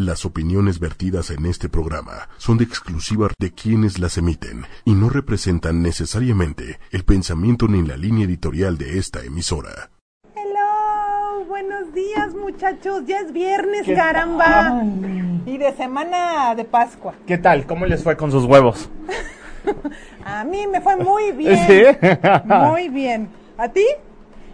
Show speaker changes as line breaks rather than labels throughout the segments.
Las opiniones vertidas en este programa son de exclusiva de quienes las emiten y no representan necesariamente el pensamiento ni la línea editorial de esta emisora.
Hello, buenos días muchachos, ya es viernes,
¿Qué
caramba.
tal?
Y de semana de Pascua.
¿Qué tal? ¿Cómo les fue con sus huevos?
A mí me fue muy bien.
¿Sí?
Muy bien. ¿A ti?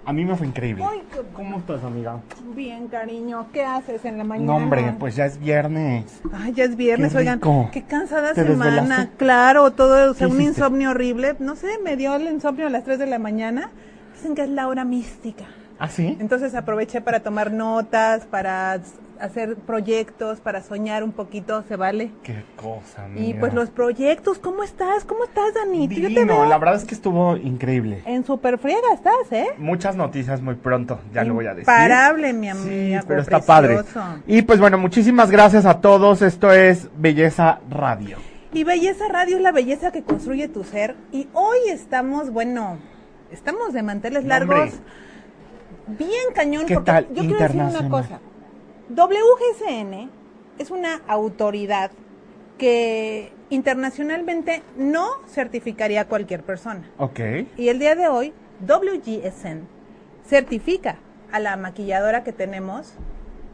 A mí me fue increíble.
Ay, qué-
¿Cómo estás, amiga?
Bien, cariño. ¿Qué haces en la mañana?
No, hombre, pues ya es viernes.
Ay, ya es viernes,
Qué
oigan.
rico.
Qué cansada
¿Te
semana.
desvelaste?
Claro, todo, o sea,
¿Qué
un
hiciste?
insomnio horrible. No sé, me dio el insomnio a las 3 de la mañana. Dicen que es la hora mística.
¿Ah, sí?
Entonces aproveché para tomar notas, para hacer proyectos, para soñar un poquito, ¿se vale?
Qué cosa, amiga.
Y pues los proyectos, ¿cómo estás? ¿Cómo estás, Dani? Yo te
Divino,
veo
la verdad es que estuvo increíble.
en super friega estás, ¿eh?
Muchas noticias muy pronto, ya lo voy a decir.
Imparable, mi
Sí,
amiga.
pero está padre. Y pues bueno, muchísimas gracias a todos. Esto es Belleza Radio.
Y Belleza Radio es la belleza que construye tu ser. Y hoy estamos, bueno, estamos de manteles largos. Bien cañón,
¿Qué
porque
tal?
yo quiero decir una cosa. WGSN es una autoridad que internacionalmente no certificaría a cualquier persona.
Ok.
Y el día de hoy, WGSN certifica a la maquilladora que tenemos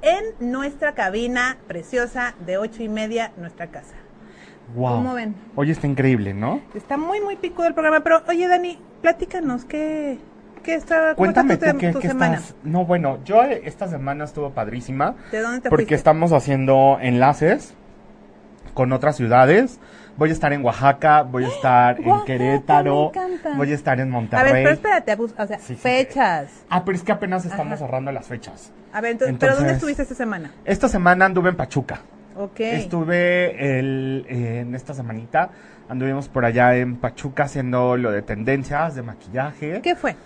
en nuestra cabina preciosa de ocho y media, nuestra casa.
Wow.
¿Cómo ven?
Oye, está increíble, ¿no?
Está muy, muy picudo el programa, pero oye, Dani, platícanos, ¿qué, qué está,
Cuéntame tú
tu,
qué,
tu
qué estás. No, bueno, yo eh, esta semana estuvo padrísima.
¿De dónde te
porque
fuiste?
estamos haciendo enlaces con otras ciudades. Voy a estar en Oaxaca, voy a estar en
Oaxaca,
Querétaro,
me encanta.
voy a estar en
A
Monterrey.
ver, pero espérate, abus- o sea,
Sí, sí,
fechas.
Ah, pero es que apenas estamos
Ajá.
cerrando las fechas.
A ver, entonces, ¿pero dónde estuviste esta semana?
Esta semana anduve en Pachuca.
Ok.
Estuve el, en esta semanita, anduvimos por allá en Pachuca haciendo lo de tendencias, de maquillaje.
¿Qué fue?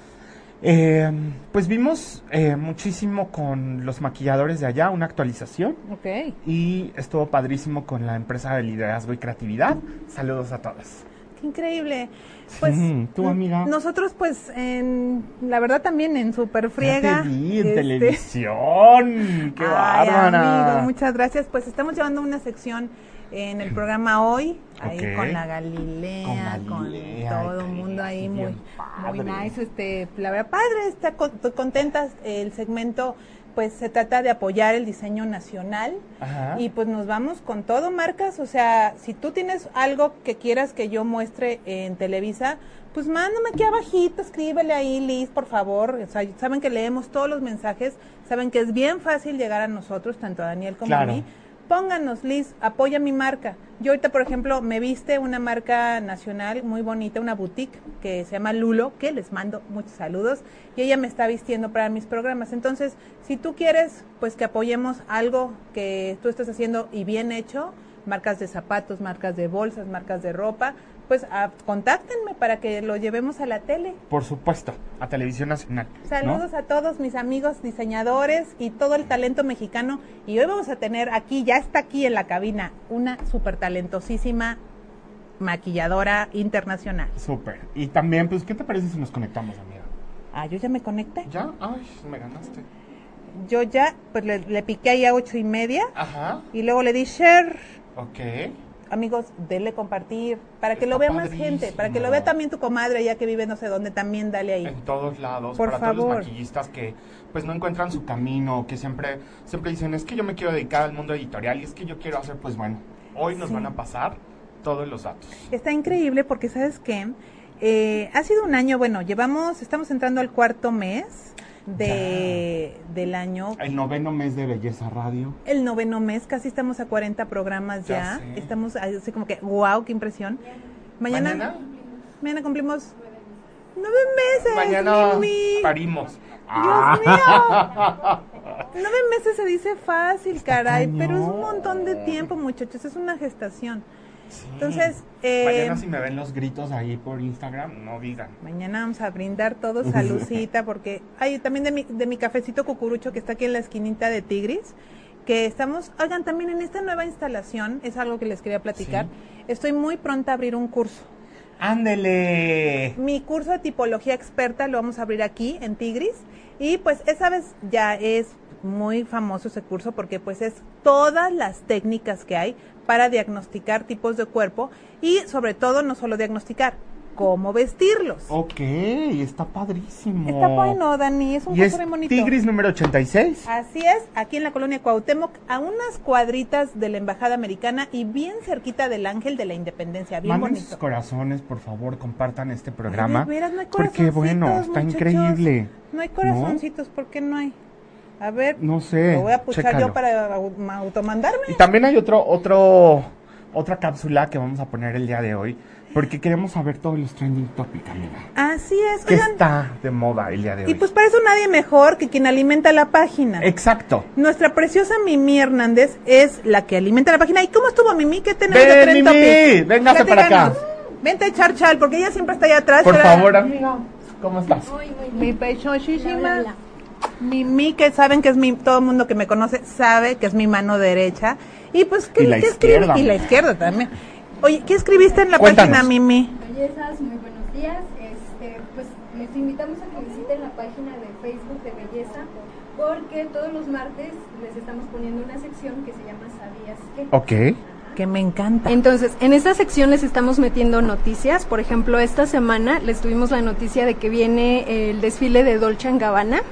Eh, pues vimos eh, muchísimo con los maquilladores de allá, una actualización.
Ok.
Y estuvo padrísimo con la empresa de liderazgo y creatividad. Saludos a todas.
Qué increíble. Pues,
Sí, tú, amiga.
Nosotros, pues, en, la verdad también en Super Friega.
Te vi en
este,
televisión. ¡Qué
Ay,
bárbara!
amigo, muchas gracias. Pues estamos llevando una sección en el programa hoy, ahí con la Galilea,
Con
todo el mundo ahí muy, muy nice. Este, la verdad, padre, está con- contenta. El segmento, pues, se trata de apoyar el diseño nacional.
Ajá.
Y pues nos vamos con todo, marcas. O sea, si tú tienes algo que quieras que yo muestre en Televisa, pues mándame aquí abajito, escríbele ahí, Liz, por favor. O sea, saben que leemos todos los mensajes, saben que es bien fácil llegar a nosotros, tanto a Daniel como
Claro.
a mí. Pónganos, Liz, apoya mi marca. Yo ahorita, por ejemplo, me viste una marca nacional muy bonita, una boutique que se llama Lulo, que les mando muchos saludos, y ella me está vistiendo para mis programas. Entonces, si tú quieres, pues que apoyemos algo que tú estés haciendo y bien hecho, marcas de zapatos, marcas de bolsas, marcas de ropa, pues ah, contáctenme para que lo llevemos a la tele.
Por supuesto, a Televisión Nacional. ¿no?
Saludos a todos mis amigos diseñadores y todo el talento mexicano. Y hoy vamos a tener aquí, ya está aquí en la cabina, una súper talentosísima maquilladora internacional.
Súper. Y también, pues, ¿qué te parece si nos conectamos, amiga?
Ah, yo ya me conecté.
¿Ya? Ay, me ganaste.
Yo ya, pues le, le piqué ahí a ocho y media
Ajá.
y luego le di share.
Ok.
Amigos, denle compartir para que lo vea más gente, para que lo vea también tu comadre ya que vive no sé dónde, también dale ahí.
En todos lados,
Por
para todos
favor.
los maquillistas que pues no encuentran su camino, que siempre, siempre dicen, es que yo me quiero dedicar al mundo editorial y es que yo quiero hacer, pues bueno, hoy nos
Sí.
van a pasar todos los datos.
Está increíble porque, ¿sabes qué? Eh, ha sido un año, bueno, llevamos, estamos entrando al cuarto mes de, del año.
El noveno mes de Belleza Radio.
El noveno mes, casi estamos a 40 programas
Ya.
Estamos así como que, wow, qué impresión. Mañana,
¿Mañana?
mañana cumplimos nueve meses.
Mañana parimos.
Dios mío. Nueve meses se dice fácil, caray, pero es un montón de tiempo, muchachos. Es una gestación.
Sí.
Entonces, eh,
Mañana si me ven los gritos ahí por Instagram, no digan.
Mañana vamos a brindar todos salucita porque hay también de mi, de mi cafecito cucurucho que está aquí en la esquinita de Tigris, que estamos, oigan, también en esta nueva instalación, es algo que les quería platicar,
Sí.
estoy muy pronta a abrir un curso.
Ándele.
Mi curso de tipología experta lo vamos a abrir aquí en Tigris y pues esa vez ya es muy famoso ese curso porque pues es todas las técnicas que hay para diagnosticar tipos de cuerpo y sobre todo no solo diagnosticar, cómo vestirlos.
Ok, está padrísimo.
Está bueno, Dani, es un curso muy bonito.
Tigris número 86.
Así es, aquí en la colonia Cuauhtémoc, a unas cuadritas de la Embajada Americana y bien cerquita del Ángel de la Independencia, bien
Manden sus
bonito.
corazones, por favor, compartan este programa.
Ay, de veras, no hay
porque bueno, está
muchachos.
increíble.
No hay corazoncitos, ¿por qué no hay? A ver,
No sé.
lo voy a puchar
chécalo.
yo para au- automandarme.
Y también hay otro, otro, otra cápsula que vamos a poner el día de hoy, porque queremos saber todos los trending topics, amiga.
Así es,
¿Qué
oigan.
está de moda el día de hoy?
Y pues para eso nadie mejor que quien alimenta la página.
Exacto.
Nuestra preciosa Mimi Hernández es la que alimenta la página. ¿Y cómo estuvo Mimi? ¿Qué tenemos
Ven,
de Trend
Mimi,
Topic?
véngase para acá.
Vente a echar chal, porque ella siempre está allá atrás.
Por favor, amiga, ¿cómo estás?
Muy, muy
Mi
bien. Hola, hola.
Mimi, que saben que es mi, todo el mundo que me conoce sabe que es mi mano derecha. Y pues, ¿qué,
Y la
qué
izquierda.
escribí? Y la izquierda también. Oye, ¿qué escribiste en la
Cuéntanos.
página, Mimi?
Bellezas, muy buenos días. Este, pues les invitamos a que visiten la página de Facebook de Belleza porque todos los martes les estamos poniendo una sección que se llama ¿Sabías qué?
Ok.
Que me encanta.
Entonces, en esta sección les estamos metiendo noticias. Por ejemplo, esta semana les tuvimos la noticia de que viene el desfile de Dolce Gabbana.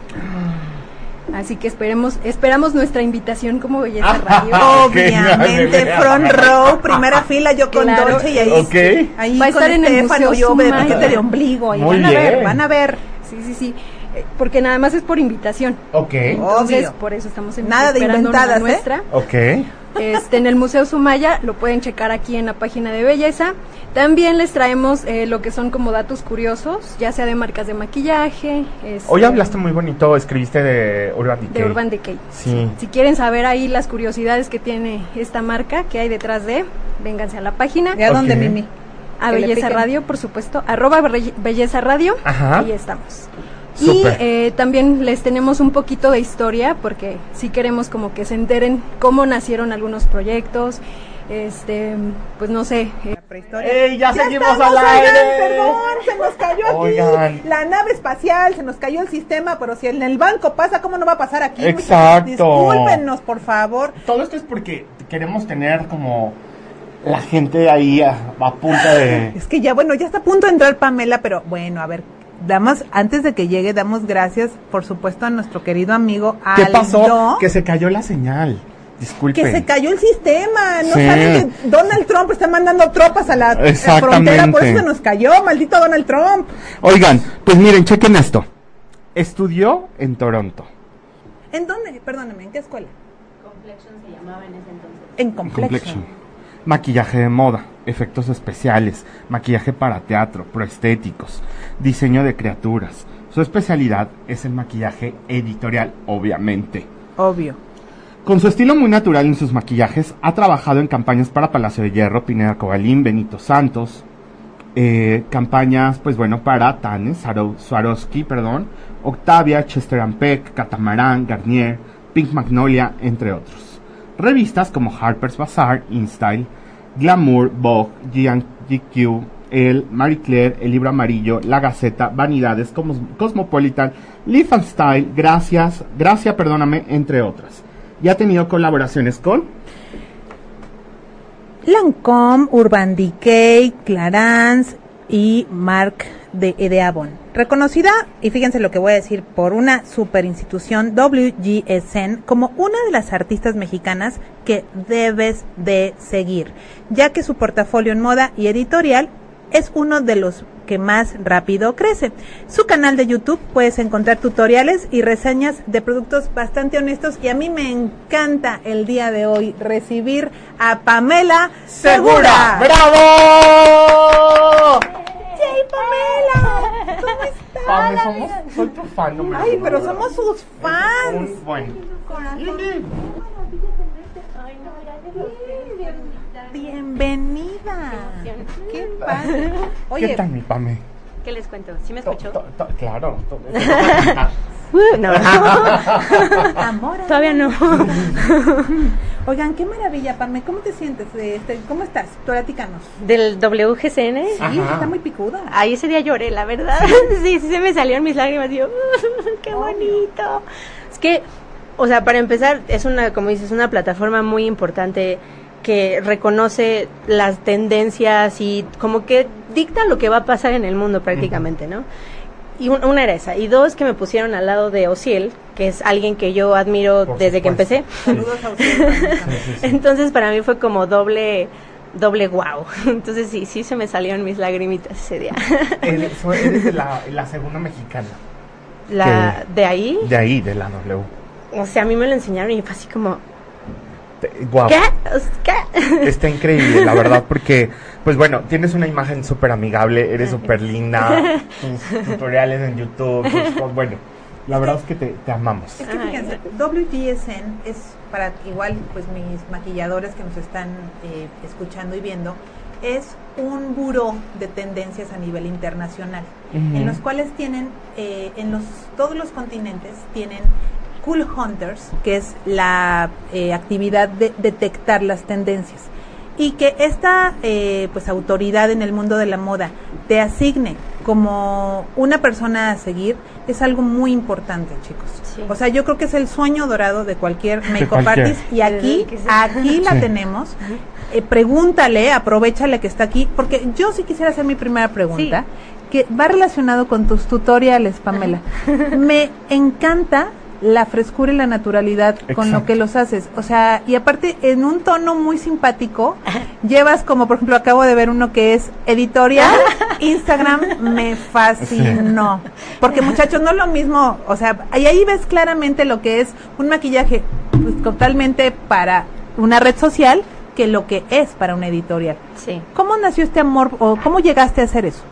Así que esperemos, esperamos nuestra invitación como Belleza Radio.
Obviamente, front row, primera fila, yo con
Claro.
Dolce y ahí,
Ok.
ahí
Va a estar en el
Estefano,
Museo
yo de paquete de ombligo.
Muy
van a ver, van a ver.
Sí, sí, sí. Eh, Porque nada más es por invitación.
Ok.
Entonces,
Obvio.
por eso estamos en-
Nada de inventadas, ¿eh?
nuestra.
Ok.
Este, en el Museo Sumaya lo pueden checar aquí en la página de belleza. También les traemos eh, lo que son como datos curiosos, ya sea de marcas de maquillaje. este,
Hoy hablaste muy bonito, escribiste de Urban Decay.
de Urban Decay.
Sí.
Si quieren saber ahí las curiosidades que tiene esta marca, que hay detrás de, vénganse a la página.
¿Y a dónde. Mimi?
A Belleza. Radio, por supuesto. Arroba Be- Belleza Radio.
Ajá.
Ahí estamos. Y eh, también les tenemos un poquito de historia, porque sí queremos como que se enteren cómo nacieron algunos proyectos. Este, pues no sé, eh,
La prehistoria.
¡Ey, ya seguimos
estamos,
al
oigan,
aire!
perdón, se nos cayó aquí
Oigan.
la nave espacial, se nos cayó el sistema, pero si en el banco pasa, ¿cómo no va a pasar aquí?
Exacto.
Discúlpenos, por favor.
Todo esto es porque queremos tener como la gente ahí a, a punto de...
Es que ya, bueno, ya está a punto de entrar Pamela, pero bueno, a ver, damos, antes de que llegue, damos gracias, por supuesto, a nuestro querido amigo
¿Qué
Aldo.
pasó? Que se cayó la señal. Disculpen.
Que se cayó el sistema, ¿no
Sí.
saben que Donald Trump está mandando tropas a la frontera? Por eso se nos cayó, maldito Donald Trump.
Oigan, pues miren, chequen esto. Estudió en Toronto.
¿En dónde? Perdóneme, ¿en qué escuela?
Complexion se llamaba en ese entonces.
En Complexion.
Complexion. Maquillaje de moda, efectos especiales, maquillaje para teatro, proestéticos, diseño de criaturas. Su especialidad es el maquillaje editorial, obviamente.
Obvio.
Con su estilo muy natural en sus maquillajes, ha trabajado en campañas para Palacio de Hierro, Pineda Cobalín, Benito Santos, eh, campañas, pues bueno, para Tanes, Swaro- Swarovski, perdón, Octavia, Chester and Peck, Catamarán, Garnier, Pink Magnolia, entre otros. Revistas como Harper's Bazaar, InStyle, Glamour, Vogue, GQ, El, Marie Claire, El Libro Amarillo, La Gaceta, Vanidades, Cosmopolitan, Live and Style, Gracias, Gracia, perdóname, entre otras. Y ha tenido colaboraciones con
Lancome, Urban Decay, Clarins y Marc de, de Avon. Reconocida, y fíjense lo que voy a decir, por una super institución WGSN como una de las artistas mexicanas que debes de seguir, ya que su portafolio en moda y editorial es uno de los que más rápido crece. Su canal de YouTube puedes encontrar tutoriales y reseñas de productos bastante honestos y a mí me encanta el día de hoy recibir a Pamela Segura.
¡Bravo!
¡Yay, Pamela! ¿Cómo estás?
Pame, somos, soy tu fan número
Ay,
uno,
pero
verdad.
somos sus fans.
Un- bueno.
Bienvenida. Qué padre. Oye,
¿Qué tal mi Pame?
¿Qué les cuento? ¿Sí me
To-
escuchó?
to- to- claro.
Uh, no,
amor.
todavía no.
Oigan, qué maravilla, Pame. ¿Cómo te sientes? de este, ¿Cómo estás? Platícanos.
Del WGCN.
Sí,
Ajá.
está muy picuda.
Ahí ese día lloré, la verdad. Sí, sí, se me salieron mis lágrimas. Y yo, qué bonito. Es que, o sea, para empezar, es una, como dices, una plataforma muy importante que reconoce las tendencias y como que dicta lo que va a pasar en el mundo prácticamente, ¿no? Y un- una era esa. Y dos, que me pusieron al lado de Ociel, que es alguien que yo admiro
Por
desde que empecé.
Saludos a también.
Entonces para mí fue como doble doble wow. Entonces sí, sí se me salieron mis lagrimitas ese día.
Eres, eres de la, la segunda mexicana.
La de ahí,
De ahí, de la W.
o sea, a mí me lo enseñaron y fue así como,
Te- Guau.
¿qué? ¿Qué?
Está increíble, la verdad, porque, pues bueno, tienes una imagen súper amigable, eres súper linda, tus tutoriales en YouTube, tus bueno, la verdad es que te, te amamos.
Es que fíjense, WGSN es para igual pues mis maquilladores que nos están eh, escuchando y viendo, es un buró de tendencias a nivel internacional,
Ujú.
en los cuales tienen, eh, en los todos los continentes tienen Cool Hunters, que es la eh, actividad de detectar las tendencias. Y que esta eh, pues autoridad en el mundo de la moda te asigne como una persona a seguir es algo muy importante, chicos.
Sí.
O sea, yo creo que es el sueño dorado de cualquier make-up artist y aquí, aquí la
Sí.
tenemos. Eh, pregúntale, aprovechale que está aquí, porque yo sí quisiera hacer mi primera pregunta, que va relacionado con tus tutoriales, Pamela. Me encanta la frescura y la naturalidad con lo que los haces. O sea, y aparte en un tono muy simpático, llevas como, por ejemplo, acabo de ver uno que es editorial, Instagram, me fascinó. Porque muchachos, no es lo mismo, o sea, y ahí ves claramente lo que es un maquillaje pues, totalmente para una red social que lo que es para una editorial.
Sí,
¿Cómo nació este amor o cómo llegaste a hacer eso?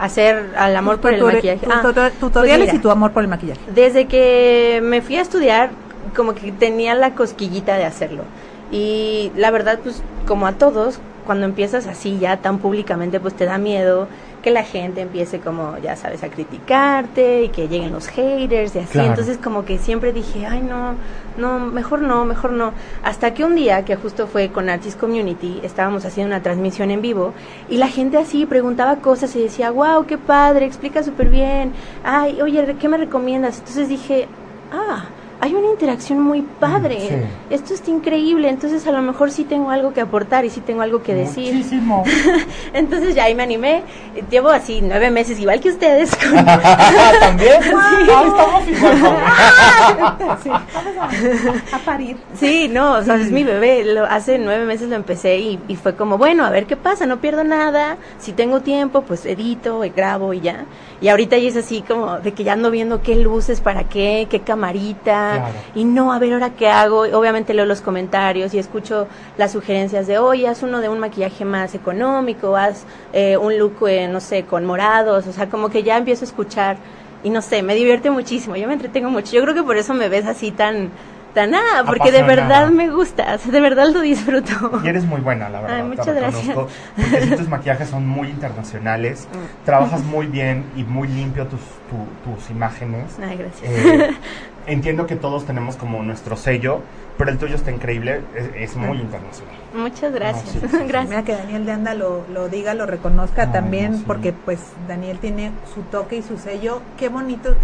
Hacer al amor por el maquillaje.
tus
Ah, pues
tutoriales
mira,
y tu amor por el maquillaje.
Desde que me fui a estudiar, como que tenía la cosquillita de hacerlo. Y la verdad, pues como a todos, cuando empiezas así ya tan públicamente, pues te da miedo que la gente empiece como, ya sabes, a criticarte y que lleguen los haters y así.
Claro.
Entonces como que siempre dije, ay no, no, mejor no, mejor no. Hasta que un día, que justo fue con Artist Community, estábamos haciendo una transmisión en vivo y la gente así preguntaba cosas y decía, wow, qué padre, explica súper bien. Ay, oye, ¿qué me recomiendas? Entonces dije, ah, hay una interacción muy padre.
Sí.
Esto está increíble. Entonces a lo mejor sí tengo algo que aportar y sí tengo algo que decir.
Muchísimo.
Entonces ya ahí me animé. Llevo así nueve meses, igual que ustedes. con-
¿También? Ah, estamos igual.
A parir.
Sí, no, o sea, es mi bebé. Lo, hace nueve meses lo empecé y, y fue como, bueno, a ver qué pasa, no pierdo nada. Si tengo tiempo, pues edito, y grabo y ya. Y ahorita ya es así como de que ya ando viendo qué luces, para qué, qué camarita.
Claro.
Y no, a ver ahora qué hago. Obviamente leo los comentarios y escucho las sugerencias de, oye, haz uno de un maquillaje más económico, haz eh, un look, eh, no sé, con morados. O sea, como que ya empiezo a escuchar. Y no sé, me divierte muchísimo, yo me entretengo mucho. Yo creo que por eso me ves así tan, tan, ah, porque de verdad me gusta, de verdad lo disfruto.
Y eres muy buena, la verdad.
Ay,
te
muchas
reconozco, Porque tus maquillajes son muy internacionales. Trabajas muy bien y muy limpio tus, tu- tus imágenes.
Ay, gracias.
Eh, entiendo que todos tenemos como nuestro sello, pero el tuyo está increíble, es, es muy internacional.
Muchas gracias,
No, sí, sí, sí.
gracias.
Mira que Daniel de Anda lo, lo diga, lo reconozca
Ay,
también,
no, sí.
porque pues Daniel tiene su toque y su sello. Qué bonito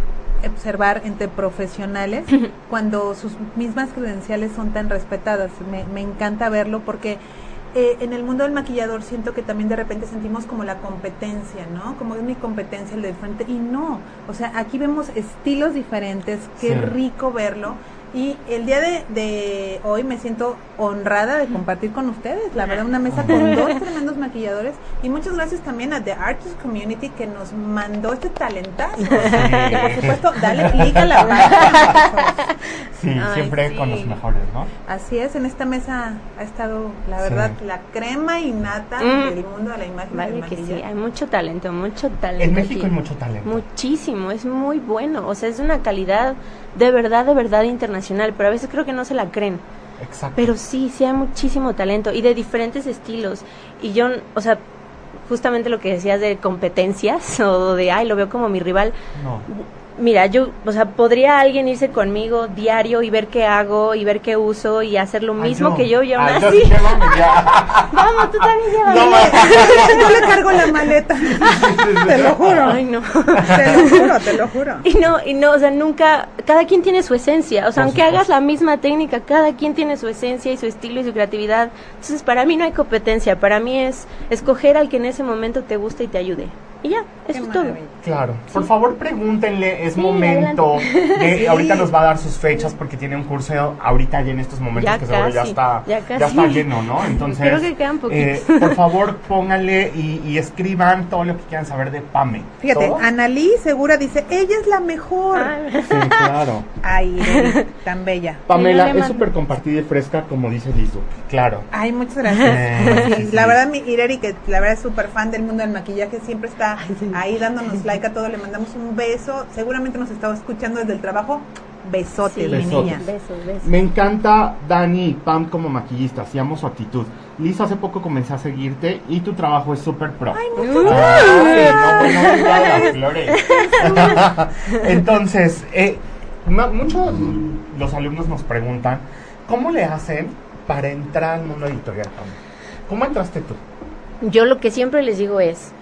observar entre profesionales cuando sus mismas credenciales son tan respetadas. Me, me encanta verlo porque eh, en el mundo del maquillador siento que también de repente sentimos como la competencia, ¿no? Como es mi competencia el de frente. Y no, o sea, aquí vemos estilos diferentes, qué
Sí.
rico verlo. Y el día de, de hoy me siento honrada de compartir con ustedes, la verdad, una mesa con dos tremendos maquilladores. Y muchas gracias también a The Artist Community que nos mandó este talentazo. Que por supuesto, dale clic a la página.
Sí,
Ay,
siempre
sí.
con los mejores, ¿no?
Así es, en esta mesa ha estado, la verdad,
Sí.
la crema innata
Mm.
del mundo de la imagen y
Vale que sí, hay mucho talento, mucho talento.
En México
aquí.
hay mucho talento.
Muchísimo, es muy bueno, o sea, es de una calidad de verdad, de verdad internacional, pero a veces creo que no se la creen.
Exacto.
Pero sí, sí hay muchísimo talento y de diferentes estilos. Y yo, o sea, justamente lo que decías de competencias o de, ay, lo veo como mi rival,
no.
Mira, yo, o sea, podría alguien irse conmigo diario y ver qué hago y ver qué uso y hacer lo mismo que yo y aún
Ay,
así.
yo- llévame ya.
Vamos, tú también llévame.
Yo le cargo la maleta. te lo juro.
Ay, no.
Te lo juro, te lo juro.
Y no, y no, o sea, nunca, cada quien tiene su esencia, o sea,
Por
aunque
supuesto.
hagas la misma técnica, cada quien tiene su esencia y su estilo y su creatividad. Entonces, para mí no hay competencia, para mí es escoger al que en ese momento te guste y te ayude. Y ya, eso es todo.
Claro, por favor pregúntenle, es
Sí,
momento de,
Sí.
ahorita nos va a dar sus fechas porque tiene un curso ahorita y en estos momentos
Ya
que seguro ya está,
ya
ya está lleno, ¿no? Entonces,
Creo que quedan
eh, por favor pónganle y, y escriban todo lo que quieran saber de Pame.
Fíjate,
¿Todo?
Analí Segura dice, ella es la mejor.
Ay,
Sí, claro.
Ay, tan bella.
Pamela es súper compartida y fresca, como dice Liz Duque. Claro.
Ay, muchas gracias.
Sí,
sí,
sí,
La verdad, mi Ireri, que la verdad es súper fan del mundo del maquillaje, siempre está ahí dándonos like a todo. Le mandamos un beso. Seguramente nos estaba escuchando desde el trabajo. Besotes,
Sí.
mi
Besotes.
niña.
besos, besos.
Me encanta Dani y Pam como maquillistas, y amo su actitud. Liz, hace poco comencé a seguirte y tu trabajo es súper pro. Ay, no, bueno, no flores. Entonces, eh, muchos los alumnos nos preguntan, ¿cómo le hacen para entrar al mundo editorial, Pam? ¿Cómo entraste tú?
Yo lo que siempre les digo es,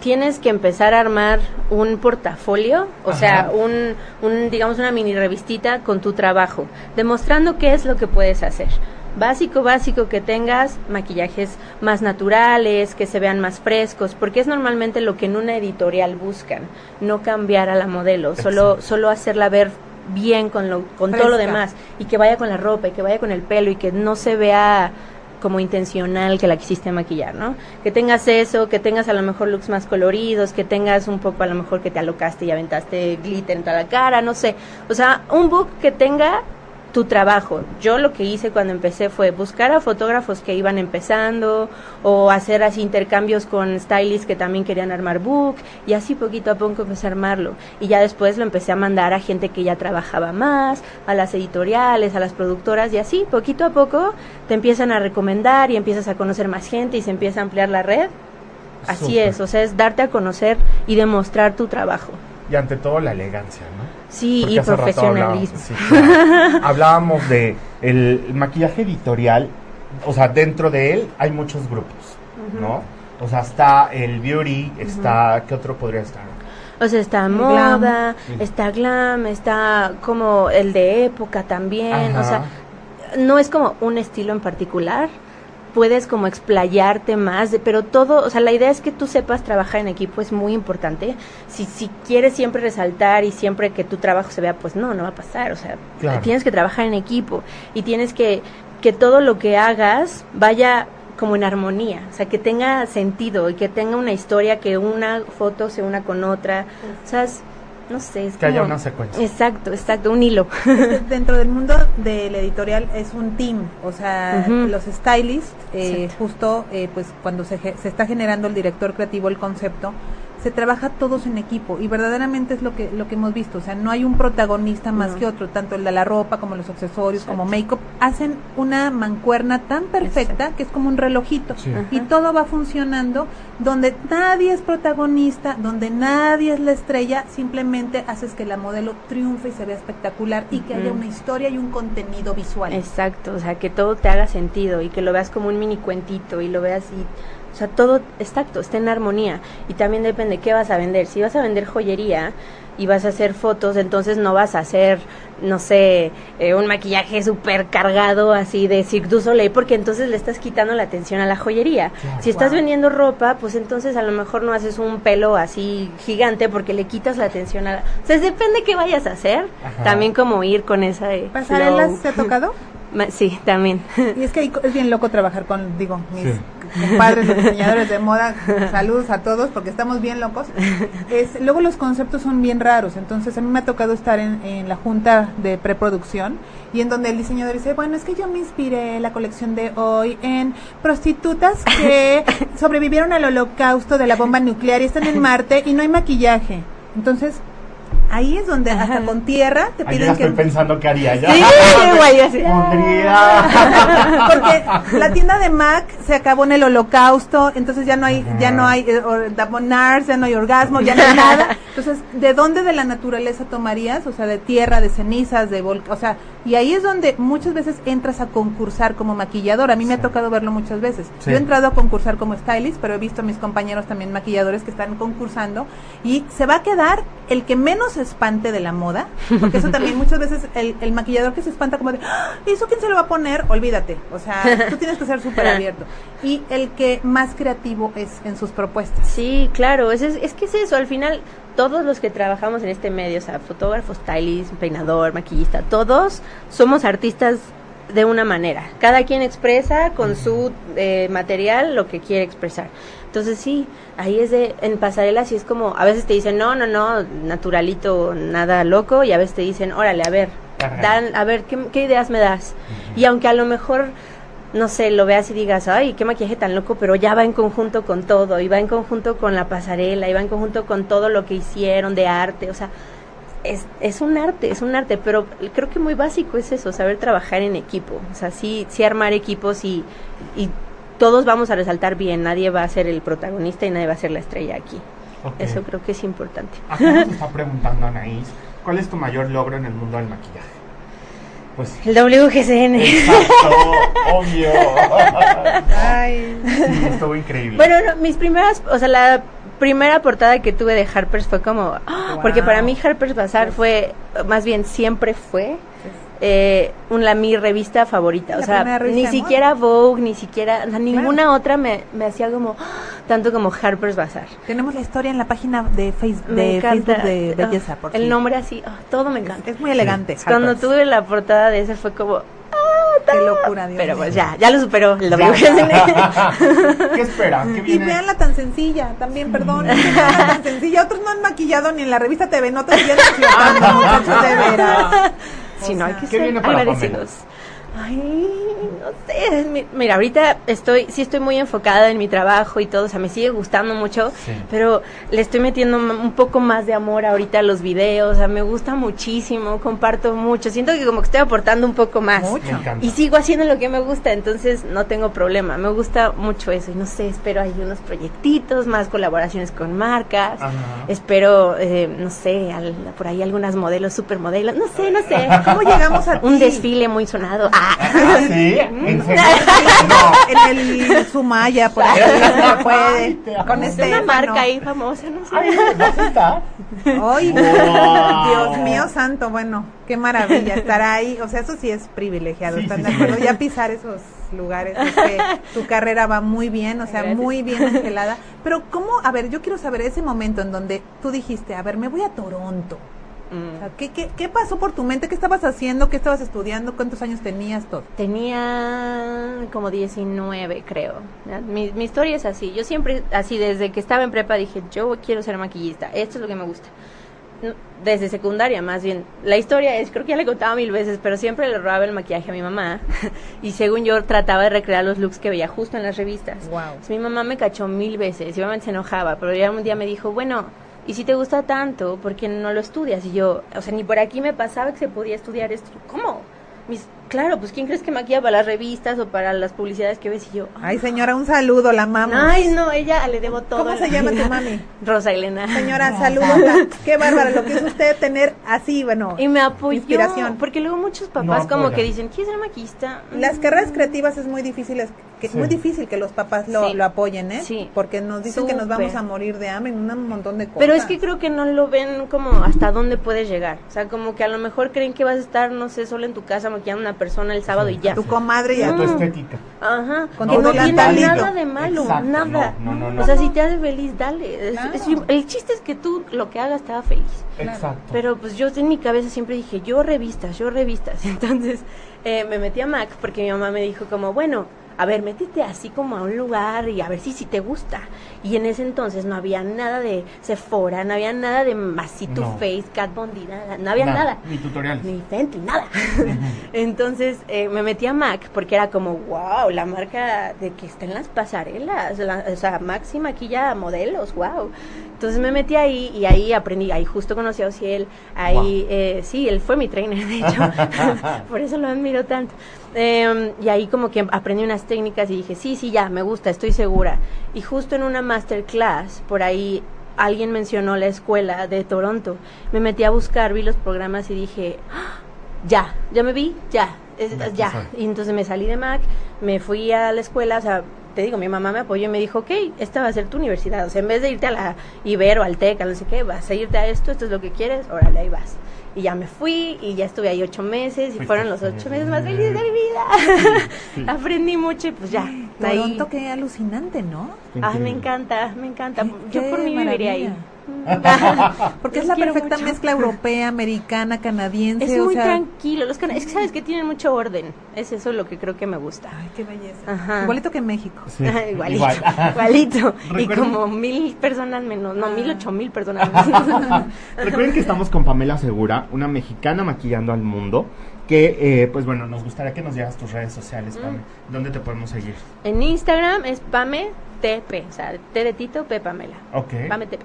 tienes que empezar a armar un portafolio, o
Ajá.
sea, un, un, digamos, una mini revistita con tu trabajo, demostrando qué es lo que puedes hacer. Básico, básico, que tengas maquillajes más naturales, que se vean más frescos, porque es normalmente lo que en una editorial buscan, no cambiar a la modelo, solo,
Exacto.
solo hacerla ver bien con, lo, con todo lo demás y que vaya con la ropa y que vaya con el pelo y que no se vea como intencional que la quisiste maquillar, ¿no? Que tengas eso, que tengas a lo mejor looks más coloridos, que tengas un poco a lo mejor que te alocaste y aventaste glitter en toda la cara, no sé. O sea, un book que tenga tu trabajo. Yo lo que hice cuando empecé fue buscar a fotógrafos que iban empezando o hacer así intercambios con stylists que también querían armar book y así poquito a poco empecé a armarlo. Y ya después lo empecé a mandar a gente que ya trabajaba más, a las editoriales, a las productoras y así poquito a poco te empiezan a recomendar y empiezas a conocer más gente y se empieza a ampliar la red. Así es, o sea, es darte a conocer y demostrar tu trabajo.
Y ante todo la elegancia, ¿no?
Sí, y profesionalismo.
Hablábamos, sí, claro. Hablábamos de el maquillaje editorial, o sea, dentro de él hay muchos grupos, ¿no? O sea, está el beauty, está, ¿qué otro podría estar?
O sea, está moda,
glam.
está glam, está como el de época también. O sea, no es como un estilo en particular. Puedes como explayarte más, de- pero todo, o sea, la idea es que tú sepas trabajar en equipo, es muy importante. Si, si quieres siempre resaltar y siempre que tu trabajo se vea, pues no, no va a pasar. O sea,
Claro.
tienes que trabajar en equipo y tienes que, que todo lo que hagas vaya como en armonía, o sea, que tenga sentido y que tenga una historia, que una foto se una con otra, o sea, no sé, es
Que haya una secuencia.
Exacto, exacto, un hilo.
Dentro del mundo del editorial es un team, o sea, los stylists, eh, justo eh, pues cuando se, se está generando el director creativo, el concepto, se trabaja todos en equipo y verdaderamente es lo que lo que hemos visto, o sea, no hay un protagonista más
No.
que otro, tanto el de la ropa como los accesorios, como make-up, hacen una mancuerna tan perfecta que es como un relojito
Sí.
y todo va funcionando donde nadie es protagonista, donde nadie es la estrella, simplemente haces que la modelo triunfe y se vea espectacular y que haya una historia y un contenido visual.
Exacto, o sea, que todo te haga sentido y que lo veas como un mini cuentito y lo veas y, o sea, todo, exacto, esté en armonía. Y también depende qué vas a vender. Si vas a vender joyería y vas a hacer fotos, entonces no vas a hacer, no sé, eh, un maquillaje súper cargado así de Cirque du Soleil, porque entonces le estás quitando la atención a la joyería.
Claro.
Si estás
Wow.
vendiendo ropa, pues entonces a lo mejor no haces un pelo así gigante porque le quitas la atención a la... O sea, depende qué vayas a hacer,
Ajá.
también como ir con esa de
¿Pasarelas
flow.
se ha tocado?
Sí, también.
Y es que ahí es bien loco trabajar con, digo, mis
Sí.
compadres, los diseñadores de moda, saludos a todos porque estamos bien locos. Es, luego los conceptos son bien raros, entonces a mí me ha tocado estar en, en la junta de preproducción y en donde el diseñador dice, bueno, es que yo me inspiré la colección de hoy en prostitutas que sobrevivieron al holocausto de la bomba nuclear y están en Marte y no hay maquillaje. Entonces, ahí es donde hasta con tierra te
Ay, yo ya
piden
estoy
que
pensando qué haría ya.
Sí, yo así.
Pondría.
porque la tienda de Mac se acabó en el holocausto, entonces ya no hay, ya no hay eh, or- Damonars, ya no hay orgasmo, ya no hay nada. Entonces, ¿de dónde de la naturaleza tomarías? O sea, de tierra, de cenizas, de volcán, o sea, y ahí es donde muchas veces entras a concursar como maquillador. A mí me ha tocado verlo muchas veces.
Sí.
Yo he entrado a concursar como stylist, pero he visto a mis compañeros también maquilladores que están concursando y se va a quedar el que menos se espante de la moda, porque eso también muchas veces el, el maquillador que se espanta como de, "Ah, ¿y eso quién se lo va a poner? Olvídate, o sea, tú tienes que ser súper abierto. Y el que más creativo es en sus propuestas.
Sí, claro, es, es, es que es eso, al final todos los que trabajamos en este medio, o sea, fotógrafo, stylist, peinador, maquillista, todos somos artistas de una manera. Cada quien expresa con su eh, material lo que quiere expresar. Entonces sí, ahí es de, en pasarelas sí es como, a veces te dicen, no, no, no, naturalito, nada loco, y a veces te dicen, órale, a ver, dan, a ver, ¿qué, qué ideas me das? Y aunque a lo mejor no sé, lo veas y digas, ay, qué maquillaje tan loco, pero ya va en conjunto con todo, y va en conjunto con la pasarela, y va en conjunto con todo lo que hicieron de arte, o sea, es, es un arte, es un arte, pero creo que muy básico es eso, saber trabajar en equipo, o sea, sí, sí armar equipos y, y todos vamos a resaltar bien, nadie va a ser el protagonista y nadie va a ser la estrella aquí. Eso creo que es importante.
Acá nos está preguntando Anaís, ¿cuál es tu mayor logro en el mundo del maquillaje? Pues
El WGCN.
exacto, obvio.
Ay,
Sí, estuvo increíble.
Bueno, no, mis primeras, o sea, la primera portada que tuve de Harper's fue como, ¡ah! porque para mí Harper's Bazaar fue, más bien siempre fue eh, un, la mi revista favorita, o sea, ni
de
siquiera Vogue, ni siquiera, o sea, ninguna otra me, me hacía como ¡ah! tanto como Harper's Bazaar.
tenemos la historia en la página de, face,
Me
de Facebook de
ah,
Belleza. por
el nombre así, ah, todo me encanta.
Es muy elegante.
Cuando
Harper's.
tuve la portada de ese fue como,
Qué locura, Dios
pero pues ya, ya lo superó el.
¿Qué esperan? ¿Qué
Y
viene?
veanla tan sencilla, también, perdón. veanla tan sencilla. Otros no han maquillado ni en la revista TV Notas y ya muchachos, de veras.
Si no, hay que
¿Qué
ser agradecidos. Ay, no sé. mi- Mira, ahorita estoy, sí estoy muy enfocada en mi trabajo y todo, o sea, me sigue gustando mucho,
Sí.
pero le estoy metiendo un poco más de amor ahorita a los videos, o sea, me gusta muchísimo, comparto mucho, siento que como que estoy aportando un poco más.
Mucho.
Y sigo haciendo lo que me gusta, entonces no tengo problema. Me gusta mucho eso. Y no sé, espero hay unos proyectitos, más colaboraciones con marcas.
Ajá.
Espero, eh, no sé, al- por ahí algunas modelos, supermodelos. No sé, no sé.
¿Cómo llegamos a
Un desfile muy sonado. Ah.
¿Ah, sí? ¿En serio?
En el Sumaya, por ahí, se puede. Con este
una marca ahí famosa, no sé.
Ay, ¿dónde está?
Ay,
Wow.
Dios mío santo, bueno, qué maravilla estar ahí. O sea, eso sí es privilegiado,
Sí,
¿están
sí,
de
sí.
acuerdo? Ya pisar esos lugares, es que tu carrera va muy bien, o sea,
Gracias.
muy bien angelada. Pero ¿cómo? A ver, yo quiero saber ese momento en donde tú dijiste, a ver, me voy a Toronto. O
Mm.
sea, ¿qué, qué, qué pasó por tu mente? ¿Qué estabas haciendo? ¿Qué estabas estudiando? ¿Cuántos años tenías? Todo.
Tenía como 19, creo. Mi, mi historia es así. Yo siempre, así desde que estaba en prepa, dije, yo quiero ser maquillista. Esto es lo que me gusta. Desde secundaria, más bien. La historia es, creo que ya le he contado mil veces, pero siempre le robaba el maquillaje a mi mamá. y según yo, trataba de recrear los looks que veía justo en las revistas.
Wow.
Entonces, mi mamá me cachó mil veces y obviamente se enojaba, pero ya un día me dijo, bueno, ¿y si te gusta tanto, por qué no lo estudias? Y yo, o sea, ni por aquí me pasaba que se podía estudiar esto. ¿Cómo? Mis, claro, pues ¿quién crees que maquilla para las revistas o para las publicidades que ves? Y yo,
Ay, señora, un saludo, la mamá.
ay, no, ella le debo todo.
¿Cómo se
la
llama
vida".
tu mami?
Rosa Elena.
Señora, saludos. Qué bárbaro lo que es usted tener así, bueno.
Y me apoyó.
Inspiración.
Porque luego muchos
No
papás como
apoyan.
que dicen, ¿quieres ser maquillista?
Las
Mm.
carreras creativas es muy difícil, es que,
Sí.
muy difícil que los papás lo,
Sí.
lo apoyen, ¿eh?
Sí.
Porque nos dicen que nos vamos
Súper.
a morir de hambre en un montón de cosas.
Pero es que creo que no lo ven como hasta dónde puedes llegar. O sea, como que a lo mejor creen que vas a estar, no sé, solo en tu casa maquillando una persona el sábado y ya.
tu comadre ya
A tu
No.
estética.
Ajá,
Con
que no tiene nada de malo,
Exacto,
nada.
no, no, no,
O sea,
no.
si te hace feliz, dale. Es-
Claro.
es- el chiste es que tú lo que hagas te haga feliz.
Exacto.
Pero pues yo en mi cabeza siempre dije, yo revistas, yo revistas. Entonces eh, me metí a Mac porque mi mamá me dijo como, bueno, a ver, métete así como a un lugar y a ver si si te gusta. Y en ese entonces no había nada de Sephora, no había nada de Massi to
No.
Face, Kat Von D, nada, no había nada.
Ni tutoriales.
Ni Fenty, nada. Entonces eh, me metí a MAC porque era como, wow, la marca de que está en las pasarelas. la- o sea, MAC sí maquilla modelos, wow. Entonces me metí ahí y ahí aprendí, ahí justo conocí a Ociel, ahí, eh, sí, él fue mi trainer, de hecho, por eso lo admiro tanto. Eh, y ahí como que aprendí unas técnicas y dije, sí, sí, ya, me gusta, estoy segura. Y justo en una masterclass, por ahí alguien mencionó la escuela de Toronto. Me metí a buscar, vi los programas y dije, "Ah, ya, ya me vi, ya, es-
Ya, soy.
Y entonces me salí de Mac, me fui a la escuela, o sea, te digo, mi mamá me apoyó y me dijo, ok, esta va a ser tu universidad. O sea, en vez de irte a la Ibero, al TEC, a no sé qué, vas a irte a esto, esto es lo que quieres, órale, ahí vas. Y ya me fui y ya estuve ahí ocho meses y fueron los ocho meses más felices de mi vida. Aprendí mucho y pues ya. Ahí-
Toronto, qué alucinante, ¿no?
Ah, me encanta, me encanta.
Qué-
Yo por mí viviría ahí.
Porque es la perfecta
mucho.
mezcla europea, americana, canadiense.
Es
o
muy
sea,
tranquilo. Los es que sabes que tienen mucho orden. Es eso lo que creo que me gusta.
Ay, qué belleza.
Ajá.
Igualito que México.
Sí,
Ajá, igualito,
igual.
igualito. Y como mil personas menos, no, mil ocho mil personas menos.
Recuerden que estamos con Pamela Segura, una mexicana maquillando al mundo. Que, eh, pues bueno, nos gustaría que nos digas tus redes sociales, Pame.
Mm.
¿Dónde te podemos seguir?
en Instagram es Pame TP, o sea, T de Tito, P Pamela.
Ok.
Pame TP.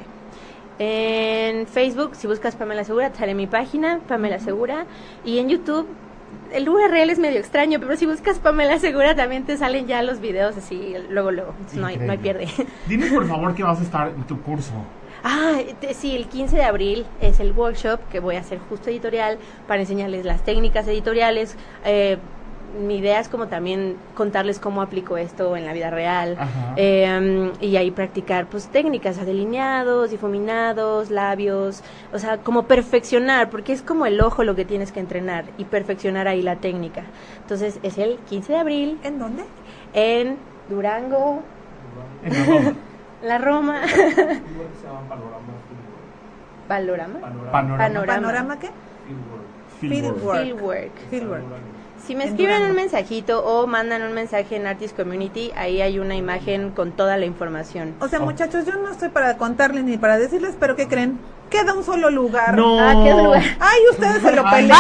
En Facebook, si buscas Pamela Segura, te sale mi página, Pamela Segura. Y en YouTube, el URL es medio extraño, pero si buscas Pamela Segura también te salen ya los videos así, luego, luego. No hay, no hay pierde.
Dime por favor que vas a estar en tu curso.
Ah, te- sí, el 15 de abril es el workshop que voy a hacer justo editorial para enseñarles las técnicas editoriales. Eh, mi idea es como también contarles cómo aplico esto en la vida real. Eh, y ahí practicar pues técnicas delineados, difuminados, labios, o sea, como perfeccionar, porque es como el ojo lo que tienes que entrenar y perfeccionar ahí la técnica. Entonces es el 15 de abril
¿En dónde?
en Durango,
En la Roma.
la Roma. Valorama.
Panorama.
Panorama.
¿Panorama qué?
Fieldwork.
Fieldwork.
Fieldwork. Si me
En
escriben un mensajito o mandan un mensaje en Artist Community, ahí hay una imagen con toda la información.
O sea,
Oh.
muchachos, yo no estoy para contarles ni para decirles, pero ¿qué creen? Queda un solo lugar.
No.
Ah, qué lugar.
Ay, ustedes se lo
Ay,
pelean,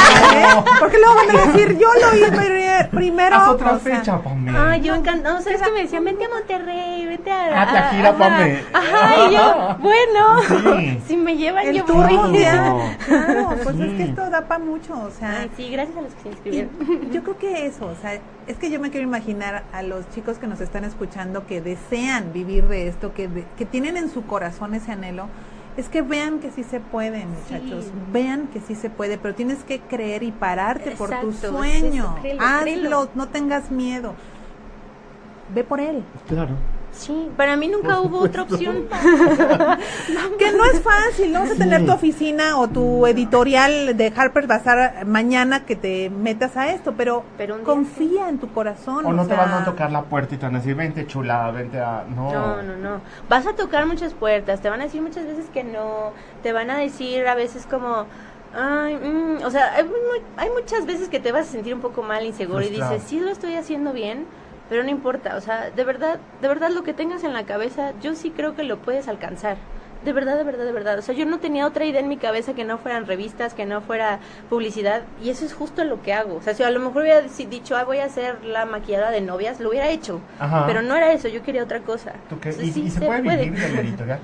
no.
¿eh? Porque luego van a decir, yo lo pri- primero.
Haz otra
o sea,
fecha, Pame.
Ay, yo encantado. No, ¿sabes que me decían? Vente a Monterrey, vente a...
Haz la gira. Pame.
Ajá, y yo, bueno,
Sí.
si me llevan
El
yo
tour
voy.
mundial. Claro, pues
Sí.
es que esto da para mucho, o sea.
Ay, sí, gracias a los que se
Y
inscribieron.
yo creo que eso, o sea, es que yo me quiero imaginar a los chicos que nos están escuchando que desean vivir de esto, que, de- que tienen en su corazón ese anhelo, es que vean que sí se puede, muchachos,
Sí.
vean que sí se puede, pero tienes que creer y pararte por tu
es eso,
sueño,
créelo,
hazlo,
créelo.
no tengas miedo, ve por él.
Claro.
Sí, para mí nunca hubo otra opción.
Que no es fácil, no vas a tener
Sí.
tu oficina o tu editorial de Harper's Bazaar mañana que te metas a esto, pero, confía en tu corazón.
O no te van a tocar la puerta y te van a decir, vente chula, vente a... No.
No, no, no. Vas a tocar muchas puertas, te van a decir muchas veces que no, te van a decir a veces como, ay, mm", o sea, hay, mu- hay muchas veces que te vas a sentir un poco mal, inseguro y dices, sí lo estoy haciendo bien, pero no importa, o sea, de verdad, de verdad lo que tengas en la cabeza, yo sí creo que lo puedes alcanzar. De verdad, de verdad, de verdad. O sea, yo no tenía otra idea en mi cabeza que no fueran revistas, que no fuera publicidad. Y eso es justo lo que hago. O sea, si a lo mejor hubiera dicho, ah, voy a hacer la maquillada de novias, lo hubiera hecho.
Ajá.
Pero no era eso, yo quería otra cosa.
¿Tú qué?
Entonces,
¿Y,
sí
y se, puede vivir de la editorial?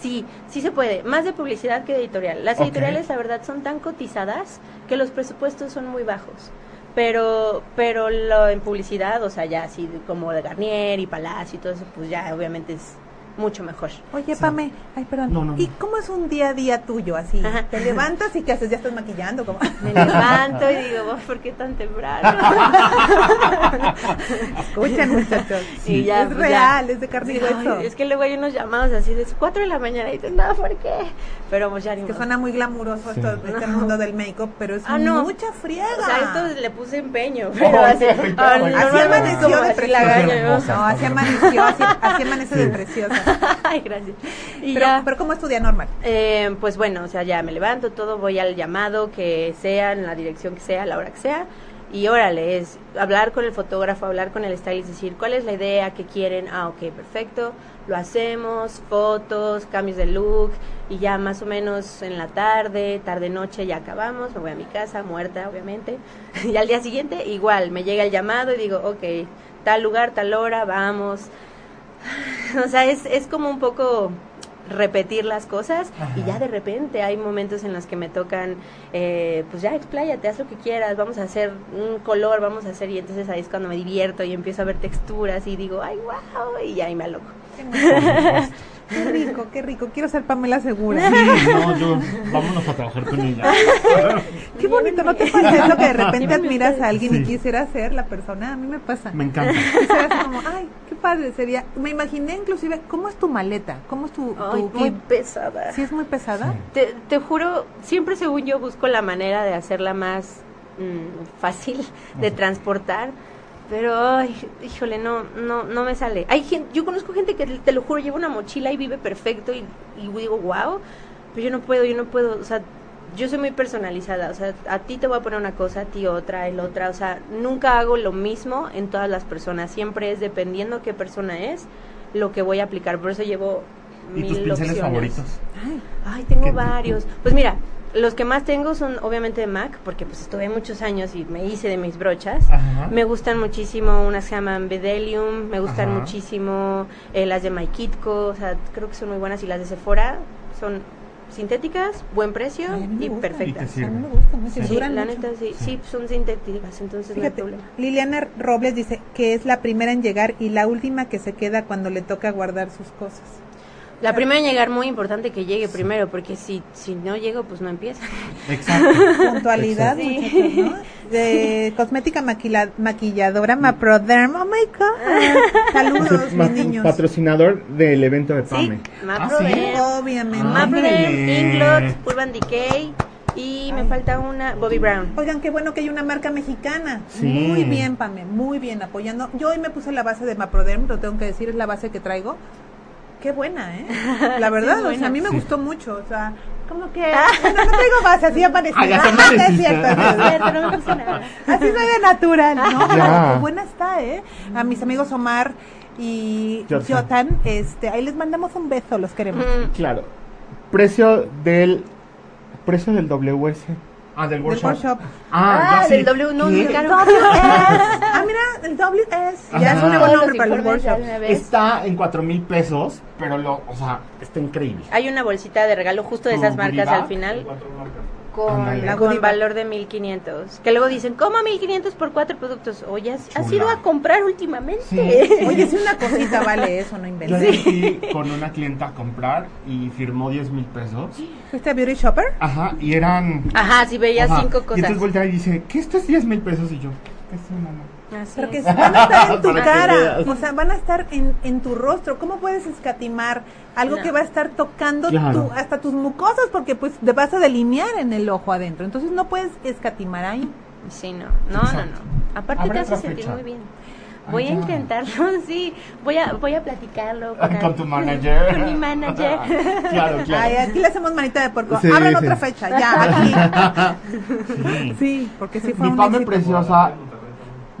Sí, sí se puede. Más de publicidad que de editorial. Las editoriales, la verdad, son tan cotizadas que los presupuestos son muy bajos. Pero, pero lo en publicidad, o sea, ya así como de Garnier y Palacio y todo eso, pues ya obviamente es mucho mejor.
Oye,
Sí.
Pame, ay, perdón.
No, no,
¿Y
no.
cómo es un día a día tuyo así?
Ajá.
¿Te levantas y qué haces? ¿Ya estás maquillando? como
Me levanto y digo, "Oh, ¿por qué tan temprano?
Escuchen, muchachos.
Y ya,
es
pues,
real,
ya.
es de carne y
Sí,
hueso.
ay, es que luego hay unos llamados así de 4 de la mañana y dices, no, ¿por qué? Pero pues ya ni
que suena muy glamuroso
Sí.
esto, este mundo del make-up, pero es
Ah, no.
mucha friega.
O sea, esto le puse empeño, pero
Oh,
así,
sí, claro.
Así amaneció de preciosa. No, así amaneció, así, así amanece de preciosa.
Ay, gracias. Y
Pero,
ya,
pero ¿cómo es tu día normal?
eh, pues bueno, o sea, ya me levanto, todo, voy al llamado que sea, en la dirección que sea, a la hora que sea. y órale, es hablar con el fotógrafo, hablar con el stylist, decir cuál es la idea que quieren, ah, ok, perfecto, lo hacemos, fotos, cambios de look, y ya más o menos en la tarde, tarde-noche ya acabamos, me voy a mi casa, muerta obviamente, y al día siguiente igual, me llega el llamado y digo, ok, tal lugar, tal hora, vamos. O sea, es, es como un poco repetir las cosas y ya de repente hay momentos en los que me tocan, eh, pues ya expláyate, haz lo que quieras, vamos a hacer un color, vamos a hacer, y entonces ahí es cuando me divierto y empiezo a ver texturas y digo, ay, wow, y ya ahí me aloco.
Qué rico, qué rico. Quiero ser Pamela Segura.
Sí, no, yo, vámonos a trabajar con ella.
Qué bonito, ¿no te pasa eso que de repente admiras a alguien y quisiera ser la persona? A mí me pasa.
Me encanta.
Quisiera ser como, ay, padre sería. Me imaginé inclusive, ¿cómo es tu maleta? ¿Cómo es tu,
Ay,
tu
muy
kit?
pesada.
¿Sí es muy pesada?
Te, te juro, siempre según yo busco la manera de hacerla más mm, fácil de transportar, pero ay, híjole, no, no, no me sale. Hay gente, yo conozco gente que te lo juro lleva una mochila y vive perfecto y, y digo wow, pero yo no puedo, yo no puedo, o sea, yo soy muy personalizada, o sea, a ti te voy a poner una cosa, a ti otra, el otra, o sea, nunca hago lo mismo en todas las personas, siempre es dependiendo qué persona es lo que voy a aplicar, por eso llevo
¿Y tus
mil
pinceles
opciones.
favoritos?
Ay,
Ay, tengo
¿Qué?
varios. Pues mira, los que más tengo son obviamente de MAC, porque pues estuve muchos años y me hice de mis brochas.
Ajá.
Me gustan muchísimo unas que se llaman Bedelium, me gustan
Ajá.
muchísimo eh, las de Maikitko, o sea, creo que son muy buenas y las de Sephora son sintéticas, buen precio y.
Y
perfectas.
a
sirven.
mí me gusta mucho.
Sí.
Sí,
duran
la
mucho.
neta sí, sí, son sintéticas, entonces
Fíjate,
no hay problema.
Liliana Robles dice que es la primera en llegar y la última que se queda cuando le toca guardar sus cosas.
La primera en llegar, muy importante que llegue primero, porque si, si no llego, pues no empieza.
Exacto.
Puntualidad,
Sí.
muchachos, ¿no? De cosmética maquila- maquilladora Maproderm. Oh my God. Saludos,
Ma-
mis niños.
Patrocinador del evento de
Sí,
Pame.
Maproderm.
Obviamente.
Ah.
Maproderm. Inglot, Urban Decay y me
Ay.
falta una Bobby Brown.
Oigan, qué bueno que hay una marca mexicana.
Sí.
Muy bien, Pame, muy bien, apoyando. Yo hoy me puse la base de Maproderm, lo tengo que decir, es la base que traigo. Qué buena, ¿eh? La verdad, o sea, a mí me
Sí.
gustó mucho, o sea, como que... No, no traigo base, así apareció.
Ah, ya te
es cierto, es cierto.
no me puse nada.
Así soy de natural, ¿no?
Ya.
Qué buena está, ¿eh? A mis amigos Omar y
Jotan.
Este, ahí les mandamos un beso, los queremos.
Mm,
Claro. Precio del. Precio del WS. Ah, del
Del
workshop.
workshop.
Ah,
sí.
del W, no,
¿Qué?
muy caro.
ah, mira, el WS. Ya es un nuevo nombre para
una vez.
Está en cuatro mil pesos, pero lo, o sea, está increíble.
Hay una bolsita de regalo justo de esas marcas al final con, con valor de 1500. Que luego dicen, ¿cómo 1500 por cuatro productos? Oye, ¿has, has ido a comprar últimamente?
Sí.
Oye, si una cosita vale eso, no
Yo
inventes.
ayer fui con una clienta a comprar y firmó 10 mil pesos.
¿Fuiste a Beauty Shopper?
Ajá, y eran.
Ajá, si veías
Ajá.
cinco
Y
cosas.
entonces voltea y dice, ¿qué esto es 10 mil pesos? Y yo, ¿qué es mamá?
Así
Pero que
es.
van a estar en tu cara, o sea, van a estar en, en tu rostro. ¿Cómo puedes escatimar algo
No.
que va a estar tocando
Claro.
tu- hasta tus mucosas? Porque pues te vas a delinear en el ojo adentro. Entonces no puedes escatimar ahí.
Sí, no, no, no,
Exacto.
no. Aparte
Habrá
te hace sentir
fecha.
muy bien.
Ah,
Voy a
ya.
intentarlo, sí. Voy a, voy a platicarlo con,
Con tu manager.
Con mi manager.
claro, claro.
Ay, aquí le hacemos manita de porco.
Sí,
Abran
sí.
otra fecha, ya, aquí.
Sí.
Sí, porque sí fue
Mi
un
preciosa,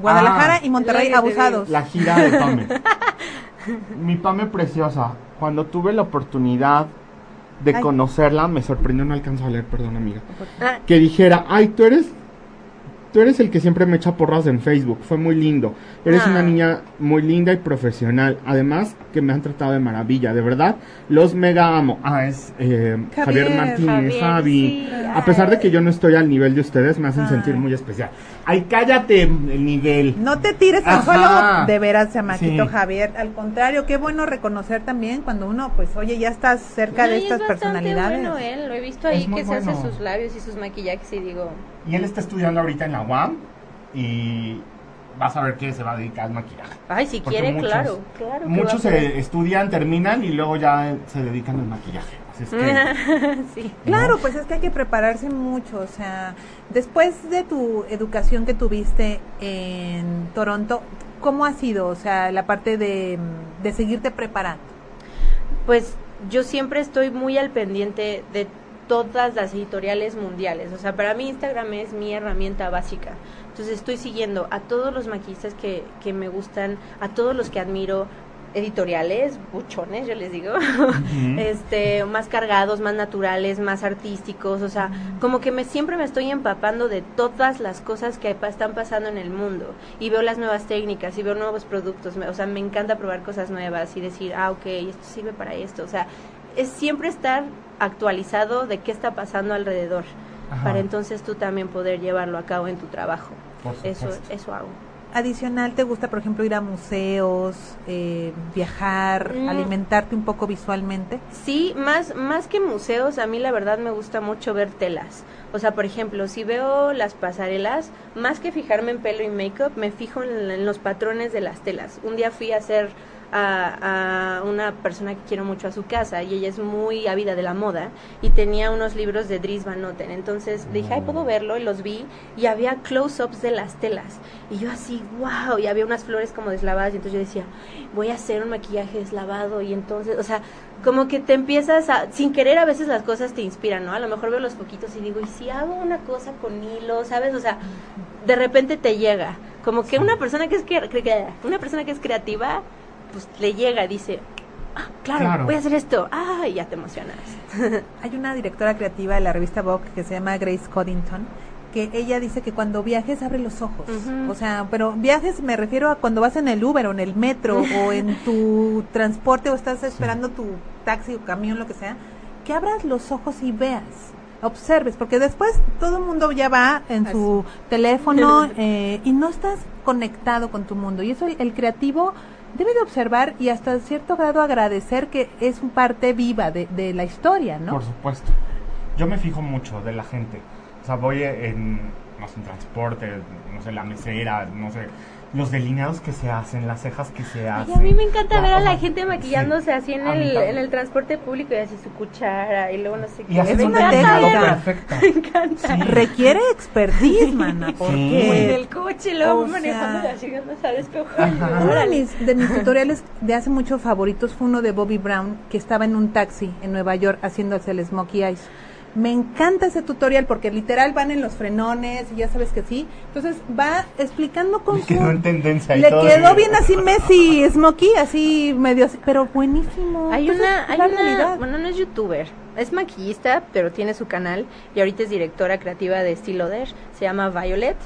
Guadalajara
Ah.
y Monterrey abusados.
la gira de Pame. Mi Pame preciosa, cuando tuve la oportunidad de
Ay.
conocerla, me sorprendió, no alcanzo a leer, perdón amiga,
Ah,
que dijera, ay, tú eres, tú eres el que siempre me echa porras en Facebook, fue muy lindo, eres
Ah.
una niña muy linda y profesional, además que me han tratado de maravilla, de verdad, los mega amo. Ah, es eh, Javier,
Javier,
Martínez,
Javier,
Javi.
sí.
A pesar de que yo no estoy al nivel de ustedes, me hacen sentir muy especial. Ay, cállate el nivel.
No te tires al suelo de veras, chamaquito
Sí.
Javier. Al contrario, qué bueno reconocer también cuando uno, pues, oye, ya estás cerca
no,
de estas
es
personalidades.
bueno él, lo he visto ahí que se hace sus labios y sus maquillajes y digo,
Y él está estudiando ahorita en la UAM y vas a ver que se va a dedicar al maquillaje.
ay, si
Porque
quiere,
muchos-
claro,
Muchos se estudian, terminan y luego ya se dedican al maquillaje. Es que.
Claro, pues es que hay que prepararse mucho, o sea, después de tu educación que tuviste en Toronto, ¿cómo ha sido? O sea, la parte de, de seguirte preparando.
Pues yo siempre estoy muy al pendiente de todas las editoriales mundiales. O sea, para mí Instagram es mi herramienta básica. Entonces estoy siguiendo a todos los maquillistas que, que me gustan, a todos los que admiro, editoriales, buchones, yo les digo, este, más cargados, más naturales, más artísticos, o sea, como que me siempre me estoy empapando de todas las cosas que están pasando en el mundo. Y veo las nuevas técnicas y veo nuevos productos, o sea, me encanta probar cosas nuevas y decir, ah, ok, esto sirve para esto, o sea, es siempre estar actualizado de qué está pasando alrededor, para entonces tú también poder llevarlo a cabo en tu trabajo. Eso, eso hago
adicional te gusta, por ejemplo, ir a museos, eh, viajar, mm. alimentarte un poco visualmente?
Sí, más, más que museos, a mí la verdad me gusta mucho ver telas. O sea, por ejemplo, si veo las pasarelas, más que fijarme en pelo y make-up, me fijo en los patrones de las telas. Un día fui a hacer a, una persona que quiero mucho a su casa y ella es muy ávida de la moda y tenía unos libros de Dries Van Noten. Entonces dije, ay, puedo verlo y los vi y había close-ups de las telas. Y yo así, wow, y había unas flores como deslavadas y entonces yo decía, voy a hacer un maquillaje deslavado y entonces, o sea, como que te empiezas a, sin querer a veces las cosas te inspiran, ¿no? A lo mejor veo los poquitos y digo, ¿y si hago una cosa con hilo, sabes? O sea, de repente te llega. Como que una persona que es, una persona que es creativa pues le llega, dice, ah, claro, voy a hacer esto, ah, y ya te emocionas.
Hay una directora creativa de la revista Vogue que se llama Grace Coddington, que ella dice que cuando viajes abre los ojos. O sea, pero viajes me refiero a cuando vas en el Uber o en el metro o en tu transporte o estás esperando tu taxi o camión, lo que sea, que abras los ojos y veas observes, porque después todo el mundo ya va en su teléfono eh, y no estás conectado con tu mundo. Y eso el creativo debe de observar y hasta cierto grado agradecer que es parte viva de, de la historia, ¿no?
Por supuesto. Yo me fijo mucho de la gente. O sea, voy en, no sé, en transporte, no sé, la mesera, no sé, los delineados que se hacen, las cejas que se hacen.
a mí me encanta ver a la gente maquillándose así en el, en el transporte público y así su cuchara y luego no sé
qué. es una técnica perfecta.
Me encanta.
Requiere expertise, mana, porque
en el coche luego manejando así no sabes
Uno de mis, de mis tutoriales de hace mucho favoritos fue uno de Bobby Brown que estaba en un taxi en Nueva York haciéndose el smokey eyes me encanta ese tutorial porque literal van en los frenones y ya sabes que sí. Entonces va explicando con
Le quedó en tendencia
Le quedó bien así Messi, Smokey, así medio así, pero buenísimo.
Hay una, hay una, bueno, no es youtuber, es maquillista, pero tiene su canal y ahorita es directora creativa de Estilo se llama Violet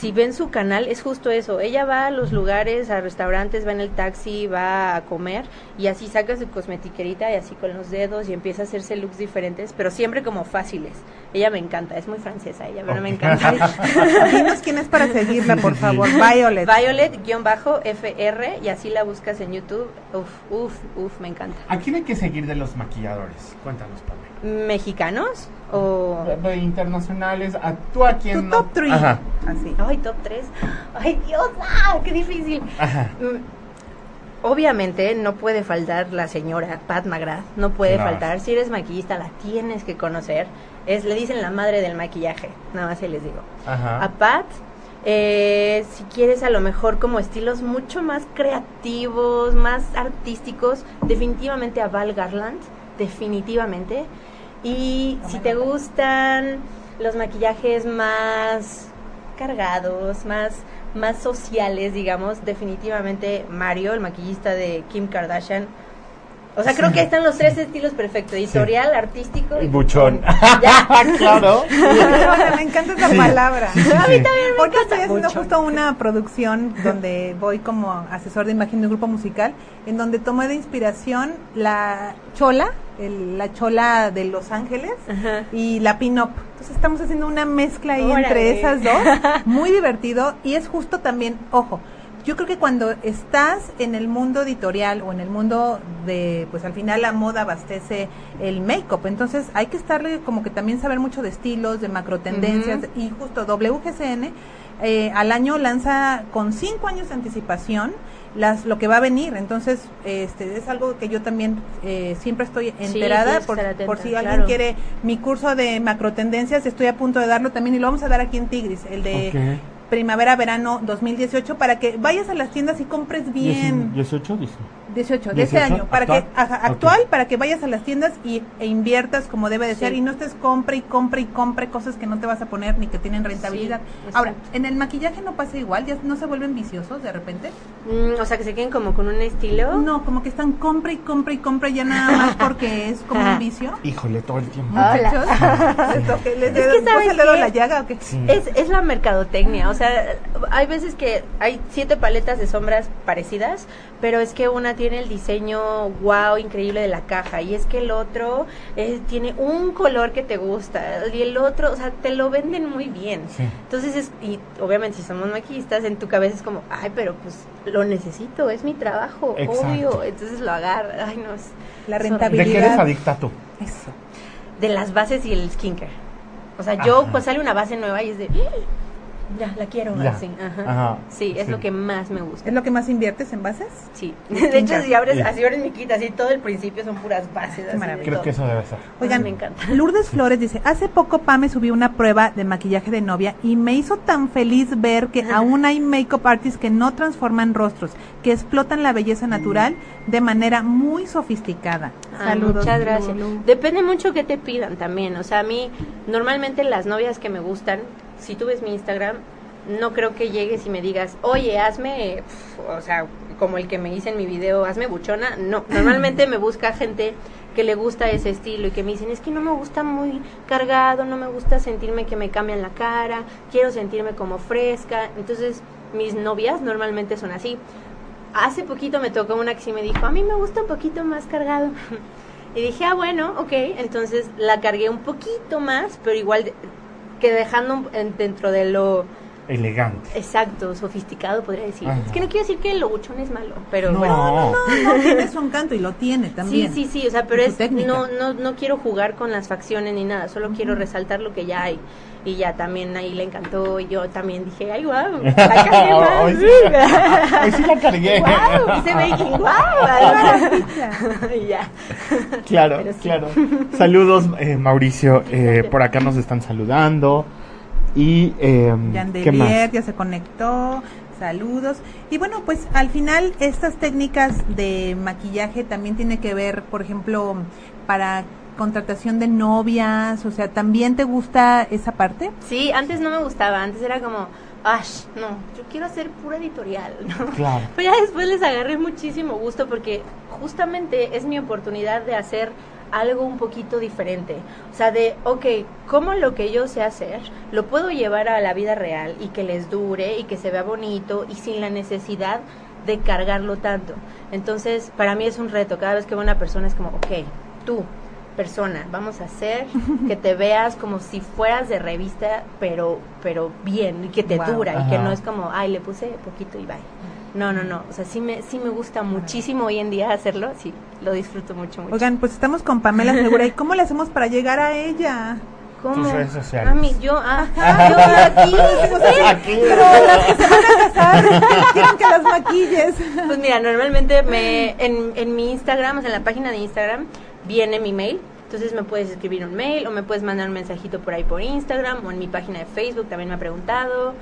si ven su canal, es justo eso. Ella va a los lugares, a restaurantes, va en el taxi, va a comer y así saca su cosmetiquerita y así con los dedos y empieza a hacerse looks diferentes, pero siempre como fáciles. Ella me encanta, es muy francesa ella, pero me encanta.
Dinos quién es para seguirla, por favor. Violet.
Violet-FR y así la buscas en YouTube. Uf, uf, uf, me encanta.
¿A quién hay que seguir de los maquilladores? Cuéntanos, Pablo
mexicanos o
internacionales tú a quién
tu top 3
así. Ay top 3 ay dios ah, qué difícil. Mm, obviamente no puede faltar la señora Pat McGrath no puede faltar. Si eres maquillista la tienes que conocer. Es le dicen la madre del maquillaje nada más se les digo. A Pat eh, si quieres a lo mejor como estilos mucho más creativos, más artísticos, definitivamente a Val Garland, definitivamente. Y si te gustan los maquillajes más cargados, más, más sociales, digamos, definitivamente Mario, el maquillista de Kim Kardashian, o sea, creo que están los tres estilos perfectos, editorial, artístico
y buchón. Ya. claro.
me encanta esa palabra. a mí también me estoy haciendo justo una producción donde voy como asesor de imagen de un grupo musical, en donde tomé de inspiración la chola, la chola de Los Ángeles y la pin-up. Entonces estamos haciendo una mezcla ahí entre esas dos, muy divertido y es justo también, ojo, yo creo que cuando estás en el mundo editorial o en el mundo de, pues al final la moda abastece el make-up, entonces hay que estarle como que también saber mucho de estilos, de macro tendencias y justo WGCN eh, al año lanza con cinco años de anticipación las, lo que va a venir, entonces este es algo que yo también eh, siempre estoy enterada por, por, si alguien quiere mi curso de macro tendencias, estoy a punto de darlo también y lo vamos a dar aquí en Tigris, el de primavera-verano 2018 para que vayas a las tiendas y compres bien.
18 dice.
18, de este
18,
año, para
actual.
que ajá, actual, para que vayas a las tiendas y, e inviertas como debe de
Sí.
ser y no estés compre y compre y compre cosas que no te vas a poner ni que tienen rentabilidad.
Sí,
Ahora, en el maquillaje no pasa igual, ya no se vuelven viciosos de repente.
Mm, o sea, que se queden como con un estilo.
No, como que están compre y compre y compre ya nada más porque es como un vicio.
Híjole, todo el tiempo.
Muchachos, ¿les
Es que, ¿sabes
el dedo en
qué?
la llaga o qué?
Sí.
Es, es la mercadotecnia, o sea, hay veces que hay siete paletas de sombras parecidas, pero es que una tiene el diseño wow, increíble de la caja, y es que el otro eh, tiene un color que te gusta, y el otro, o sea, te lo venden muy bien.
Sí.
Entonces, es, y obviamente si somos maquillistas, en tu cabeza es como, ay, pero pues lo necesito, es mi trabajo,
Exacto.
obvio, entonces lo agarra, ay, no, es
La
es
¿De
rentabilidad.
qué eres adicta tú?
Eso.
de las bases y el skincare. O sea, yo
Ajá.
pues sale una base nueva y es de, "Ah, ya, la quiero
Ya.
así. Ajá.
Ajá,
Sí, es
sí.
lo que más me gusta.
¿Es lo que más inviertes en bases?
Sí. De hecho, si abres,
Ya.
así abres mi kit, así todo el principio son puras bases. así.
Creo
todo.
que eso debe ser.
Oigan,
me encanta.
Lourdes Flores dice, hace poco Pame subió una prueba de maquillaje de novia y me hizo tan feliz ver que aún hay makeup artists que no transforman rostros, que explotan la belleza natural de manera muy sofisticada.
Ay, muchas gracias. Depende mucho que te pidan también. O sea, a mí, normalmente las novias que me gustan, si tú ves mi Instagram, no creo que llegues y me digas, oye, hazme, pf, o sea, como el que me hice en mi video, hazme buchona. No, normalmente me busca gente que le gusta ese estilo y que me dicen, es que no me gusta muy cargado, no me gusta sentirme que me cambian la cara, quiero sentirme como fresca. Entonces, mis novias normalmente son así. Hace poquito me tocó una que sí me dijo, a mí me gusta un poquito más cargado. Y dije, ah, bueno, ok. Entonces la cargué un poquito más, pero igual que dejando dentro de lo
Elegante.
exacto, sofisticado, podría decir.
Ajá.
Es que no quiero decir que lo buchón es malo, pero
No,
bueno.
No, no, tiene su encanto y lo tiene
Sí,
también.
sí, sí, o sea, pero es no, no, no quiero jugar con las facciones ni nada, solo quiero resaltar lo que ya hay. Y ya también ahí le encantó y yo también dije, ay, guau, la cargué más.
Hoy sí, hoy sí la cargué.
Guau, hice baking, guau. y ya.
Claro,
sí.
claro. Saludos, eh, Mauricio. eh, por acá nos están saludando. Y, eh, ¿qué más?
Ya se conectó. Saludos. Y bueno, pues al final estas técnicas de maquillaje también tiene que ver, por ejemplo, para contratación de novias, o sea, ¿también te gusta esa parte?
Sí, antes no me gustaba, antes era como, ash, no, yo quiero hacer pura editorial, ¿no?
Claro.
Pero ya después les agarré muchísimo gusto porque justamente es mi oportunidad de hacer algo un poquito diferente. O sea, de, ok, ¿cómo lo que yo sé hacer lo puedo llevar a la vida real y que les dure y que se vea bonito y sin la necesidad de cargarlo tanto? Entonces, para mí es un reto. Cada vez que veo a una persona es como, ok, tú, persona, vamos a hacer que te veas como si fueras de revista, pero pero bien y que te
Wow.
dura y que no es como, ay, le puse poquito y bye. No, no, no, o sea, sí me sí me gusta muchísimo hoy en día hacerlo, sí, lo disfruto mucho mucho.
Oigan, pues estamos con Pamela Segura. ¿Y cómo le hacemos para llegar a ella?
¿Cómo?
tus redes sociales.
A mí, yo, ah, yo aquí,
Aquí.
Pero las que se van a casar quieren que las maquilles.
Pues mira, normalmente me en, en mi Instagram, o sea, en la página de Instagram, viene mi mail. Entonces me puedes escribir un mail o me puedes mandar un mensajito por ahí por Instagram o en mi página de Facebook también me ha preguntado.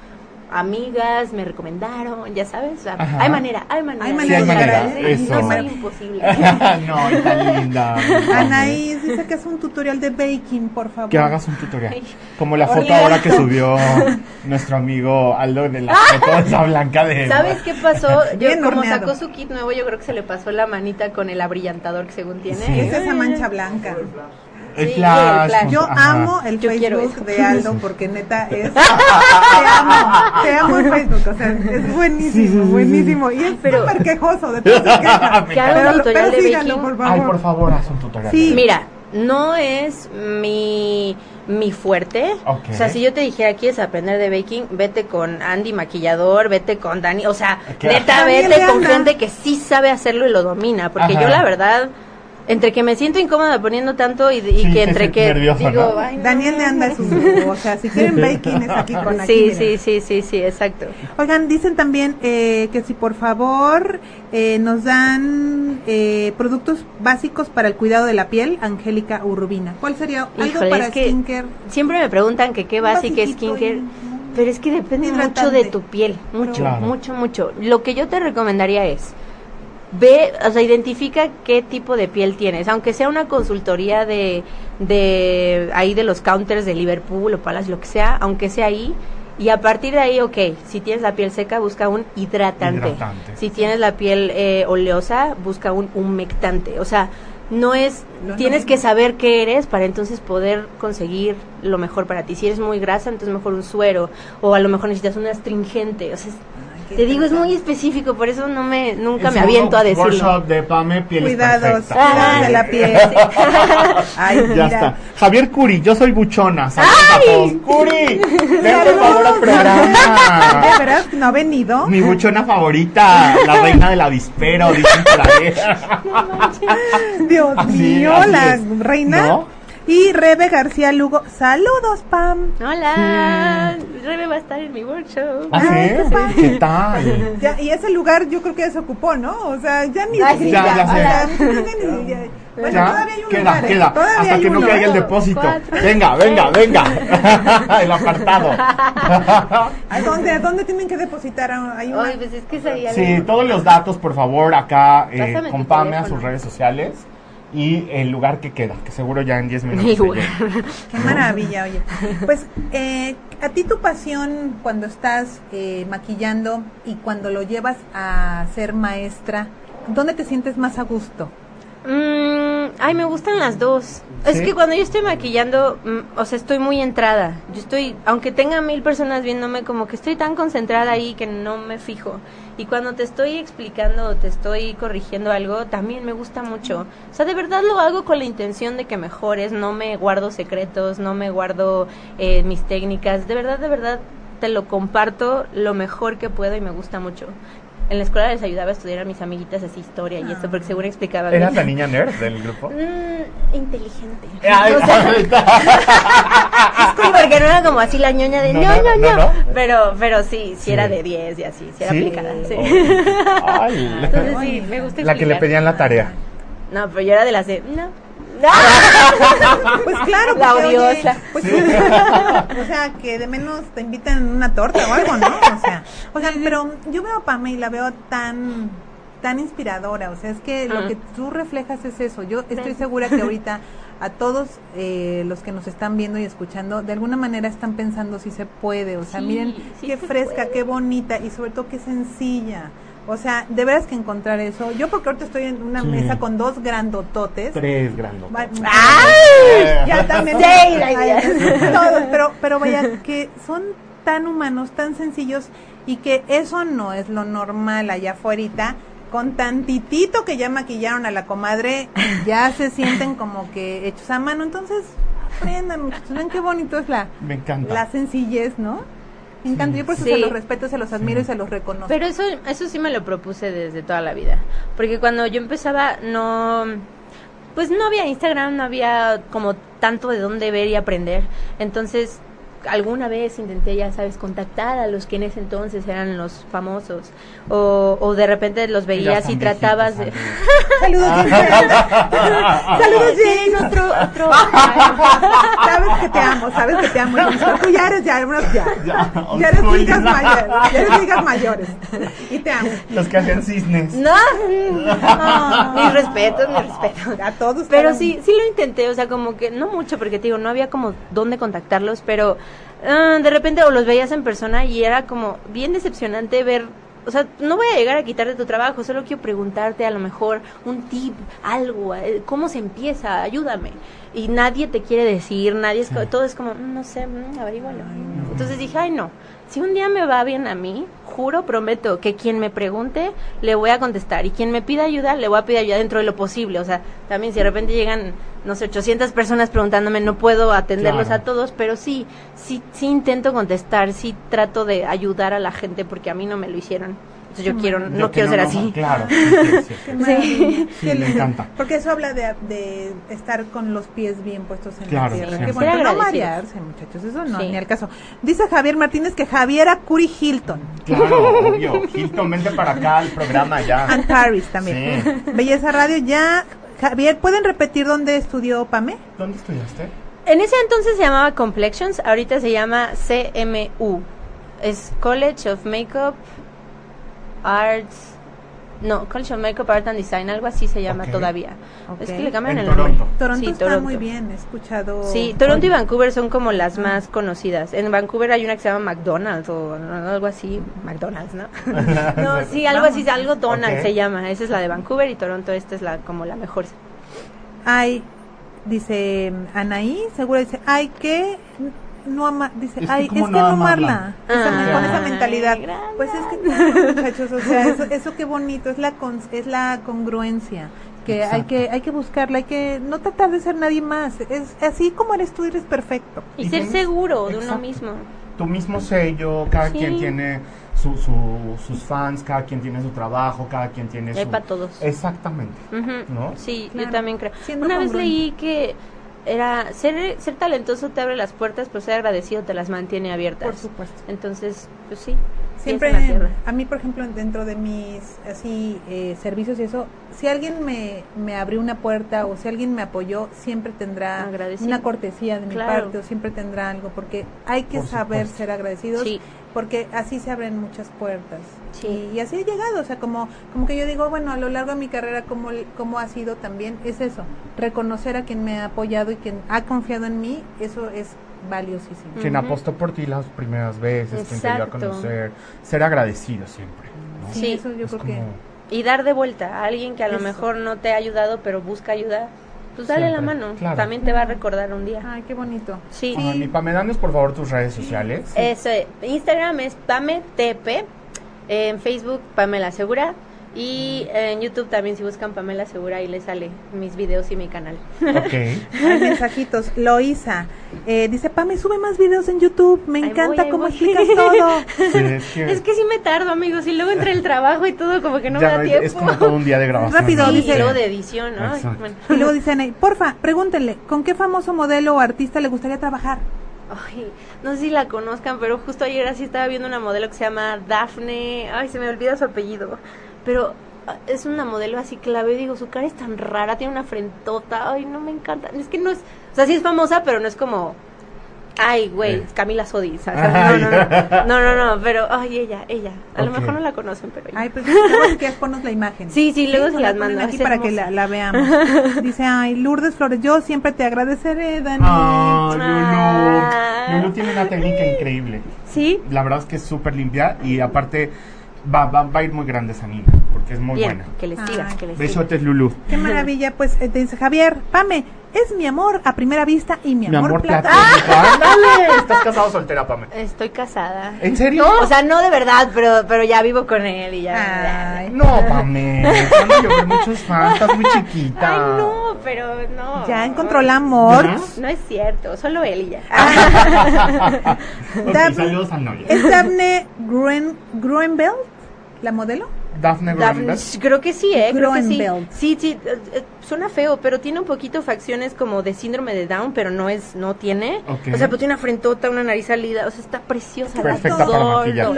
Amigas me recomendaron, ya sabes. o sea,
Ajá.
hay manera, hay manera.
Hay
de
manera
de
llegar
llegar
a
a
ese,
eso.
No soy imposible.
no, está linda.
Anaís dice que es un tutorial de baking, por favor.
Que hagas un tutorial. Como la foto ahora que subió nuestro amigo Aldo de la foto esa blanca de.
¿Sabes qué pasó? Yo,
Bien
como
horneado.
sacó su kit nuevo, yo creo que se le pasó la manita con el abrillantador que según tiene.
Sí.
Es esa mancha blanca.
El
Sí,
flash.
el flash.
Yo
Ajá.
amo el
Yo
Facebook de Aldo porque neta es te amo, te amo el Facebook, o sea, es buenísimo,
Sí, sí, sí, sí.
buenísimo y es
Pero-
súper quejoso de todo
Que
Pero,
tutorial
pero
de
síganlo,
baking.
por favor.
Ay, por favor, haz un tutorial.
Sí.
Mira, no es mi, mi fuerte. O sea, si yo te dijera quieres aprender de baking, vete con Andy maquillador, vete con Dani, o sea, neta, vete con gente que sí sabe hacerlo y lo domina, porque
Ajá.
yo la verdad entre que me siento incómoda poniendo tanto y, y
Sí,
que entre que
nerviosa,
digo,
¿no?
ay, no.
Daniel de Anda es su, o sea, si quieren baking es aquí con aquí.
Sí, sí, sí, sí, sí, exacto.
Oigan, dicen también eh, que si por favor eh, nos dan eh, productos básicos para el cuidado de la piel, Angélica Urbina. ¿Cuál sería algo
Híjole,
para
es que
skincare?
siempre me preguntan que qué qué
Basiquito
skincare.
y-
Pero es que depende
Hidratante.
mucho de tu piel, mucho,
Claro.
mucho, mucho. Lo que yo te recomendaría es ve, o sea, identifica qué tipo de piel tienes, aunque sea una consultoría de, de ahí de los counters de Liverpool o Palace, lo que sea, aunque sea ahí, y a partir de ahí, ok, si tienes la piel seca, busca un hidratante.
Hidratante,
si tienes la piel eh, oleosa, busca un humectante. O sea, no es,
No es lo
tienes que saber qué eres para entonces poder conseguir lo mejor para ti. Si eres muy grasa, entonces mejor un suero, o a lo mejor necesitas un astringente. O sea, es- te digo, es muy específico, por eso no me, nunca
El
me aviento a decirlo.
workshop de Pame, pieles
Cuidados, cuidados de la piel. Ay,
Ya está. Javier Curi, yo soy buchona. Saludos a todos. Curi, ven por favor al
¿De
programa.
verdad no ha venido?
Mi buchona favorita, la reina del avispero, dicen por ahí.
Dios
Así-
mío,
así
la
es.
reina.
¿No?
Y Rebe García Lugo. Saludos, Pam.
Hola, Rebe va a estar en mi workshop.
¿Ah, sí?
qué padre.
¿Qué tal?
Ya, y ese lugar yo creo que ya se ocupó, ¿no? O sea, ya ni
Ay, sí,
Ya, ya
o
sé.
sea, ya ni- ya- Bueno,
¿Ya?
todavía hay un
queda,
lugar, ¿eh?
queda.
Todavía
Hasta
hay
que no caiga el depósito.
Cuatro.
Venga, venga, venga. el apartado.
¿A dónde, ¿A dónde tienen que depositar? Hay una-
Ay, pues es que
Sí,
algo-
todos los datos, por favor, acá eh,
Pásame tu
con Pame a sus redes sociales. Y el lugar que queda, que seguro ya en 10
Mi
minutos. llega.
Qué maravilla, oye. Pues, eh, a ti tu pasión cuando estás eh, maquillando y cuando lo llevas a ser maestra, ¿dónde te sientes más a gusto?
Mm, ay, me gustan las dos. Es
¿Sí?
que cuando yo estoy maquillando, mm, o sea, estoy muy entrada. Yo estoy, aunque tenga mil personas viéndome, como que estoy tan concentrada ahí que no me fijo. Y cuando te estoy explicando o te estoy corrigiendo algo, también me gusta mucho. O sea, de verdad lo hago con la intención de que mejores. No me guardo secretos, no me guardo eh, mis técnicas. De verdad, de verdad, te lo comparto lo mejor que puedo y me gusta mucho. En la escuela les ayudaba a estudiar a mis amiguitas así historia y esto, porque seguro explicaban.
¿Eras la niña nerd del grupo?
Mm, inteligente.
Ay,
O sea, sí, porque no era como así la ñoña de
No,
no,
no,
no,
no,
no.
no.
Pero, pero sí, sí,
Sí.
era de 10 y así, sí era
¿Sí?
aplicada. Sí.
Ay.
Entonces sí, me gusta
La que le pedían la tarea.
No, pero yo era de las de no.
Pues claro,
La
porque, oye,
odiosa.
pues, o sea, que de menos te invitan una torta o algo, ¿no? O sea, o sea, pero yo veo a Pame y la veo tan tan inspiradora, o sea, es que lo
Mm.
que tú reflejas es eso. Yo estoy segura que ahorita a todos eh, los que nos están viendo y escuchando, de alguna manera están pensando si se puede, o sea,
Sí,
miren
sí
qué
se
fresca,
puede.
qué bonita y sobre todo qué sencilla. O sea, de veras que encontrar eso. Yo porque ahorita estoy en una
Sí.
mesa con dos grandototes.
Tres.
Va-
¡Ay!
ya también
Sí,
Ay,
ya.
todos, pero pero vaya que son tan humanos tan sencillos y que eso no es lo normal allá afuera con tantitito que ya maquillaron a la comadre ya se sienten como que hechos a mano entonces aprendan muchachos ven qué bonito es la
Me encanta.
la sencillez no me encanta yo por eso
Sí.
se los respeto se los admiro y se los reconozco
Pero eso, eso sí me lo propuse desde toda la vida. Porque cuando yo empezaba, no. Pues no había Instagram, no había como tanto de dónde ver y aprender. Entonces, alguna vez intenté, ya sabes, contactar a los que en ese entonces eran los famosos. O, o de repente los veías
están
y tratabas de.
saludos Jensen. saludos Jensen.
otro, otro.
sabes que te amo sabes que te amo tú ya eres ya ya
Ya,
Ya eres
school.
mayores, ya eres ligas mayores. Y te amo.
Los que hacían cisnes.
No, no, mis respetos, mis respetos.
A todos.
Pero sí, sí lo intenté, o sea, como que no mucho, porque te digo, no había como dónde contactarlos, pero ah, de repente o los veías en persona y era como bien decepcionante ver, o sea, no voy a llegar a quitarte tu trabajo, solo quiero preguntarte a lo mejor un tip, algo, eh, cómo se empieza, ayúdame. Y nadie te quiere decir, nadie es, todo es como, "Mm, no sé, mm, averígualo. Entonces dije, ay no, si un día me va bien a mí, juro, prometo que quien me pregunte le voy a contestar y quien me pida ayuda le voy a pedir ayuda dentro de lo posible. O sea, también si de repente llegan, no sé, 800 personas preguntándome, no puedo atenderlos
Claro.
a todos, pero sí, sí, sí intento contestar, sí trato de ayudar a la gente porque a mí no me lo hicieron. Entonces yo quiero, no
Yo
quiero ser
no,
así.
Claro. sí, sí, sí.
Qué maravilla.
Sí,
Qué
me encanta.
Porque eso habla de, de estar con los pies bien puestos en
Claro,
la tierra.
sí.
Qué
Ser
bonito. No marearse, muchachos. Eso no,
Sí.
ni al caso. Dice Javier Martínez que Javier Curi Hilton.
Claro, obvio. Hilton, vente para acá al programa ya.
And Paris también.
Sí.
Belleza Radio ya. Javier, ¿pueden repetir dónde estudió Pame?
¿Dónde estudiaste?
En ese entonces se llamaba Complexions, ahorita se llama CMU. Es College of Makeup Arts No, College of Makeup Art and Design, algo así se llama todavía. Es que le cambian
En
el nombre.
Toronto.
Toronto
Sí,
está
Toronto.
muy bien, he escuchado.
Sí, Toronto y Vancouver son como las más conocidas. En Vancouver hay una que se llama McDonald's o no, algo así. McDonald's, ¿no? no, sí, algo así, algo Donald se llama. Esa es la de Vancouver y Toronto, esta es la como la mejor.
Ay, dice Anaí, seguro dice, ay, que no ama, dice,
Es que
ay, es que
no amarla.
amarla. Esa-
Ay,
con esa mentalidad. Pues es que claro, muchachos, o sea, eso, eso qué bonito, es la con- es la congruencia que hay que hay que buscarla, hay que no tratar de ser nadie más. Es así como eres tú eres perfecto.
Y,
Y
ser
tienes-
seguro de uno mismo.
Tu mismo sello, cada
Sí.
quien tiene su, su- sus fans, cada quien tiene su trabajo, cada quien tiene
Hay
su...
para todos.
Exactamente.
Ujú.
¿No?
Sí,
Claro.
yo también creo.
Siendo
Una vez leí que era ser ser talentoso te abre las puertas, pero ser agradecido te las mantiene abiertas.
Por supuesto.
Entonces, pues sí.
Siempre,
en
a mí, por ejemplo, dentro de mis así eh, servicios y eso, si alguien me, me abrió una puerta o si alguien me apoyó, siempre tendrá
Agradecido.
una cortesía de mi
Claro.
parte o siempre tendrá algo, porque hay que
Por
saber
supuesto.
ser agradecidos,
Sí.
Porque así se abren muchas puertas.
Sí.
Y, y así he llegado, o sea, como, como que yo digo, bueno, a lo largo de mi carrera, como, como ha sido también, es eso, reconocer a quien me ha apoyado y quien ha confiado en mí, eso es valiosísimo.
Quien apostó por ti las primeras veces, quien te dio a conocer. Ser agradecido siempre. ¿no?
Sí,
Sí.
eso yo
Es
creo que...
Y dar de vuelta a alguien que a lo mejor no te ha ayudado, pero busca ayuda, pues dale la mano.
claro.
También te va a recordar un día.
Ay, qué bonito.
Sí.
Ah, mi Pame, danos por favor tus redes sociales.
Es, Instagram es PameTP, en Facebook Pamela Segura y en YouTube también si buscan Pamela Segura ahí les sale mis videos y mi canal.
Ok.
Hay mensajitos. Loisa eh, dice, Pame, sube más videos en YouTube. Me
Ahí
encanta
voy,
cómo
voy.
explicas todo.
Sí, es que,
Es que sí me tardo amigos y luego entre el trabajo y todo como que no
ya
me da tiempo.
es como todo un día de grabación.
Rápido, dice-
y luego de edición, ¿no? Ay,
Exacto.
bueno.
Y luego dice Anaí, porfa, pregúntenle, ¿con qué famoso modelo o artista le gustaría trabajar?
Ay, no sé si la conozcan, pero justo ayer así estaba viendo una modelo que se llama Daphne. Ay, se me olvida su apellido. Pero ah, es una modelo así que la veo y digo, su cara es tan rara, tiene una frentota. Ay, no me encanta. Es que no es. O sea, sí es famosa, pero no es como. Ay, güey,
Eh.
Camila Sodi. ¿sabes? No, no, no, no, no, no, pero, ay, ella, ella. A lo
Ok.
mejor no la conocen, pero ella.
Ay, pues quieres ponnos la imagen.
Sí, sí, luego se
nos
las mando.
aquí para que
hermosa.
la, la veamos. Dice, ay, Lourdes Flores, yo siempre te agradeceré, Dani.
Ah. Lulu. Lulu tiene una técnica increíble.
Sí,
La verdad es que es súper limpia y aparte va, va, va a ir muy grande esa niña porque es muy
bien,
buena.
que les siga,
Ay.
que les siga.
Besotes, Lulu.
Qué maravilla, pues eh, dice Javier, Pame, es mi amor a primera vista y mi,
Mi amor
platónico.
¡Ándale! Estás casado o soltera, Pame.
Estoy casada.
¿En serio?
O sea, no de verdad, pero, pero ya vivo con él y ya.
Ay.
no, Pame. A llover muchos fans. Estás muy chiquita.
Ay, no, pero no.
Ya encontró el amor.
¿Ya?
No es cierto, solo él y ya.
Dab-
saludos a Noia.
¿Es Daphne Gruen, Gruenbelt, la modelo?
Daphne
Daphne,
Grunberg.
creo que sí, ¿eh? Creo que sí. Sí, sí, eh, eh, suena feo, pero tiene un poquito facciones como de síndrome de Down, pero no es, no tiene. O sea, pero tiene una frentota, una nariz salida, o sea, está preciosa.
Perfecta para maquillar.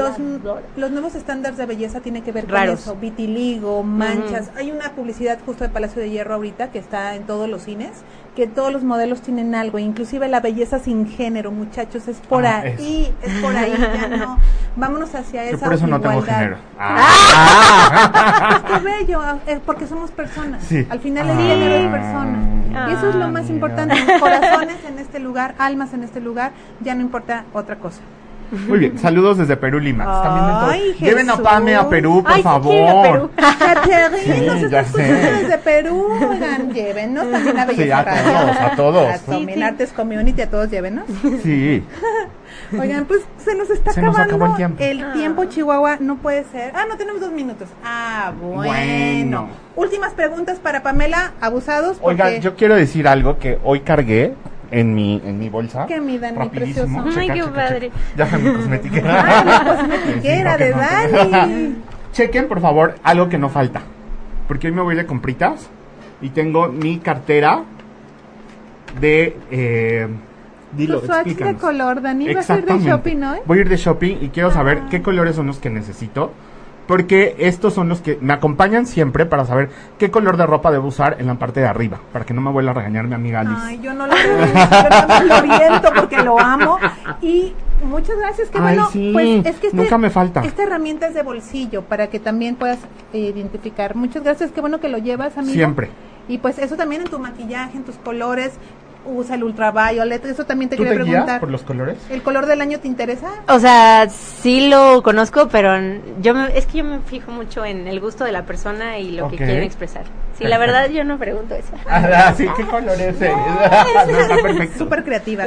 Los, nuevos estándares de belleza tienen que ver con
Raros.
eso, vitiligo, manchas. Hay una publicidad justo de Palacio de Hierro ahorita que está en todos los cines, que todos los modelos tienen algo, inclusive la belleza sin género, muchachos, es por
Ah,
ahí, es por ahí, ya no. Vámonos hacia
Yo
esa
por eso no tengo
igualdad.
género. Ah.
Pues qué bello, eh, porque somos personas.
Sí.
Al final el
Ah.
género es persona. Y eso es lo más
mira.
importante. Corazones en este lugar, almas en este lugar, ya no importa otra cosa.
Muy bien, saludos desde Perú, Lima.
Ay,
Lleven a
Jesús.
Pame a Perú, por
Ay, sí
favor.
quiero ir a Perú.
Catherine
Sí,
nos está
ya
escuchando
sé.
desde Perú. Oigan, llévenos también a Belleza
Sí, a
Radio.
todos, a todos.
A Tomil Artes Community, a todos llévenos.
Sí.
Oigan, pues se nos está
Se nos
acabando
el tiempo.
Ah.
tiempo, Chihuahua. No puede ser. Ah, no tenemos dos minutos. Ah, bueno.
Bueno.
Últimas preguntas para Pamela, abusados. Porque...
Oigan, yo quiero decir algo que hoy cargué en mi, en mi bolsa.
¿Qué, mi Dani,
Rapidísimo.
precioso?
Ay, qué padre.
Ya fue mi cosmetiquera.
Ah, la cosmetiquera de
que.
Dani.
Chequen, por favor, algo que no falta. Porque hoy me voy de compritas y tengo mi cartera de... Eh, dilo,
Tu swatch de color, Dani. ¿Vas a ir de shopping hoy?
Voy a ir de shopping y quiero saber
Ah.
qué colores son los que necesito. Porque estos son los que me acompañan siempre para saber qué color de ropa debo usar en la parte de arriba. Para que no me vuelva a regañar mi amiga Alice.
Ay, yo no lo también lo viento porque lo amo. Y Muchas gracias, qué
Ay,
bueno.
sí,
Pues es que este-
nunca me falta.
Esta herramienta es de bolsillo para que también puedas eh, identificar. Muchas gracias, qué bueno que lo llevas, amigo.
Siempre.
Y pues eso también en tu maquillaje, en tus colores, usa el ultraviolet, eso también te
¿Tú
quería
te guías
preguntar.
por los colores?
¿El color del año te interesa?
O sea, sí lo conozco, pero yo me- es que yo me fijo mucho en el gusto de la persona y lo que quieren expresar. Sí, la verdad yo no pregunto eso.
Ah, sí, ¿qué colores eres? No, está perfecto.
Súper creativa.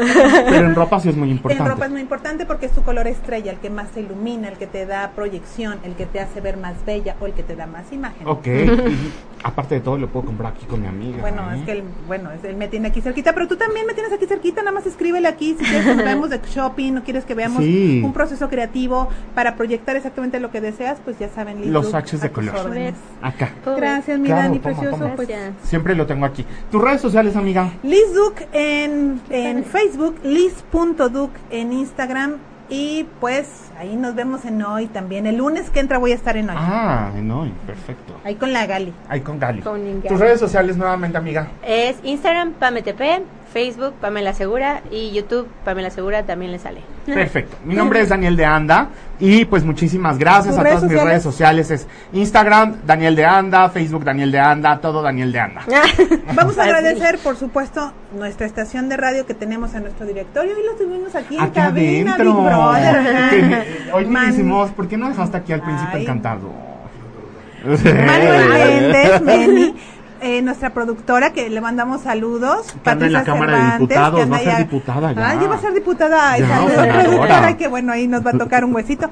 Pero en ropa sí es muy importante.
En ropa es muy importante porque es tu color estrella, el que más te ilumina, el que te da proyección, el que te hace ver más bella o el que te da más imagen.
Ok. y aparte de todo, lo puedo comprar aquí con mi amiga.
Bueno,
¿eh?
es que él, bueno, es- él me tiene aquí cerquita, pero tú también me tienes aquí cerquita, nada más escríbele aquí si quieres que nos veamos de shopping, no quieres que veamos
Sí.
un proceso creativo para proyectar exactamente lo que deseas, pues ya saben,
Los swatches de color. Acá.
Gracias, mi
Claro,
Dani precioso.
toma.
Pues.
Siempre lo tengo aquí. ¿Tus redes sociales, amiga?
Liz Duke en, en Facebook, Liz.duke en Instagram y pues ahí nos vemos en hoy también. El lunes que entra voy a estar en hoy.
Ah, no, perfecto.
Ahí con la Gali.
Ahí con Gali.
Con Gali.
Tus redes sociales nuevamente, amiga.
Es Instagram, PameTP, Facebook, Pamela Segura y YouTube, Pamela Segura también le sale.
Perfecto. Mi nombre es Daniel de Anda y pues muchísimas gracias
¿Tus
a todas mis redes sociales. Es Instagram, Daniel de Anda, Facebook, Daniel de Anda, todo Daniel de Anda.
Vamos a agradecer, por supuesto, nuestra estación de radio que tenemos en nuestro directorio y lo tuvimos aquí en
Acá
cabina. Big Brother.
Hoy hicimos, ¿por qué no dejaste aquí al príncipe
Ay.
encantado?
Manuel Méndez, Meni, eh, nuestra productora, que le mandamos saludos.
Que anda en la Cámara de
Cervantes,
Diputados, va a ser diputada ya.
Ah, ya va a ser diputada.
Ya,
productora, que bueno, ahí nos va a tocar un huesito.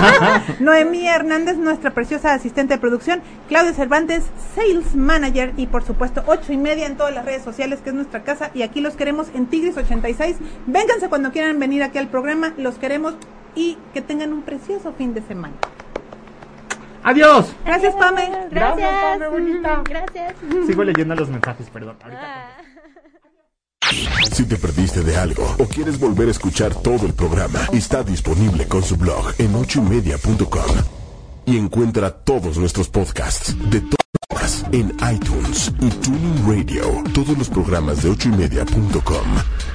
Noemí Hernández, nuestra preciosa asistente de producción. Claudia Cervantes, Sales Manager. Y por supuesto, ocho y media en todas las redes sociales, que es nuestra casa. Y aquí los queremos en Tigris 86. Vénganse cuando quieran venir aquí al programa. Los queremos y que tengan un precioso fin de semana.
Adiós.
Gracias, Pame.
Gracias,
Gracias.
Pame, bonita.
Gracias.
Sigo leyendo los mensajes, perdón. Ahorita
Ah.
Si te perdiste de algo o quieres volver a escuchar todo el programa, está disponible con su blog en ochoymedia.com. Y encuentra todos nuestros podcasts de todas en iTunes y Tuning Radio. Todos los programas de ochoymedia.com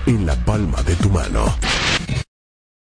en la palma de tu mano.